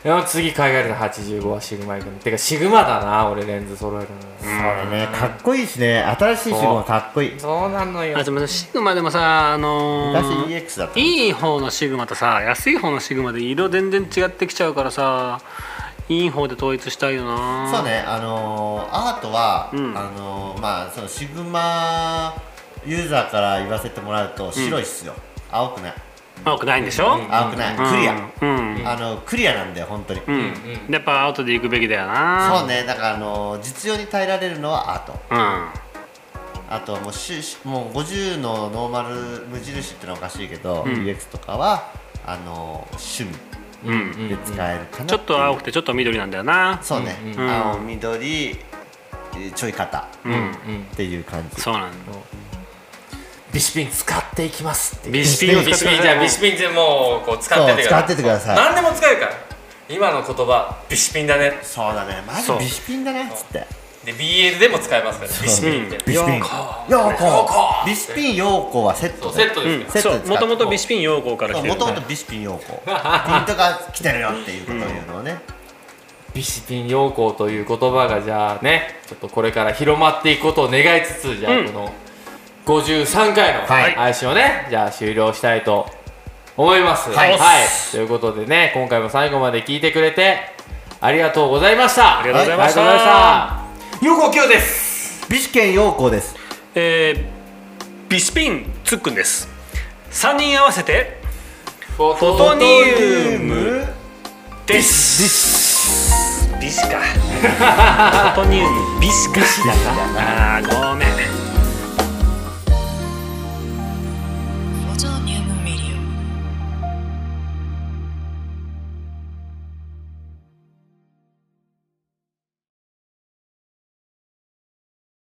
いや次海外で85はシグマ行くの。てかシグマだな俺レンズ揃えるそうだね。かっこいいしね。新しいシグマかっこいい。のそうなのよ。あでもシグマでもさあの昔ー EX だったいい方のシグマとさ安い方のシグマで色全然違ってきちゃうからさいい方で統一したいよな。そうね。あのーアートは、うん。あのーまあそのシグマユーザーから言わせてもらうと白いっすよ、青くない青くないんでしょ、青くない、クリア、うん。うん、あのクリアなんだよ本当に、うん。やっぱアウトで行くべきだよな。そうね。だからあのー実用に耐えられるのはアートうん。あとはもうししもう50のノーマル無印ってのはおかしいけど、UX とかはあのー趣味うん。で使えるかなちょっと青くててちょっと緑なんだよな。そうね、うん。うん。青緑えーちょい肩うん、うんっていう感じ。そうなんだビシピン使っていきますってビシピンを使ビシピンじゃあビシピンってもうこう使ってて使っててください。何でも使えるから。今の言葉ビシピンだね。そうだね。マジビシピンだね。っつって。で BL でも使えますからビシピンって。ビシピン。よヨーヨーコビシピンヨーコはセットで。セットですもともとビシピン陽光か。ら来てるもともとビシピンヨーコピントが来てるよっていうことを言うのをね、ビシピン陽光という言葉がじゃあねちょっとこれから広まっていくことを願いつつじゃあうん。この53回のはい。配信をねじゃあ終了したいと思います。はい。ということでね今回も最後まで聞いてくれてありがとうございました。ありがとうございました。ありがとうございました。陽光清です。ビシケンヨーコです。えー、ビシピンツックンです。3人合わせてフォフォトニウムです。ビシ。か。フォトニウムビシかあーごめん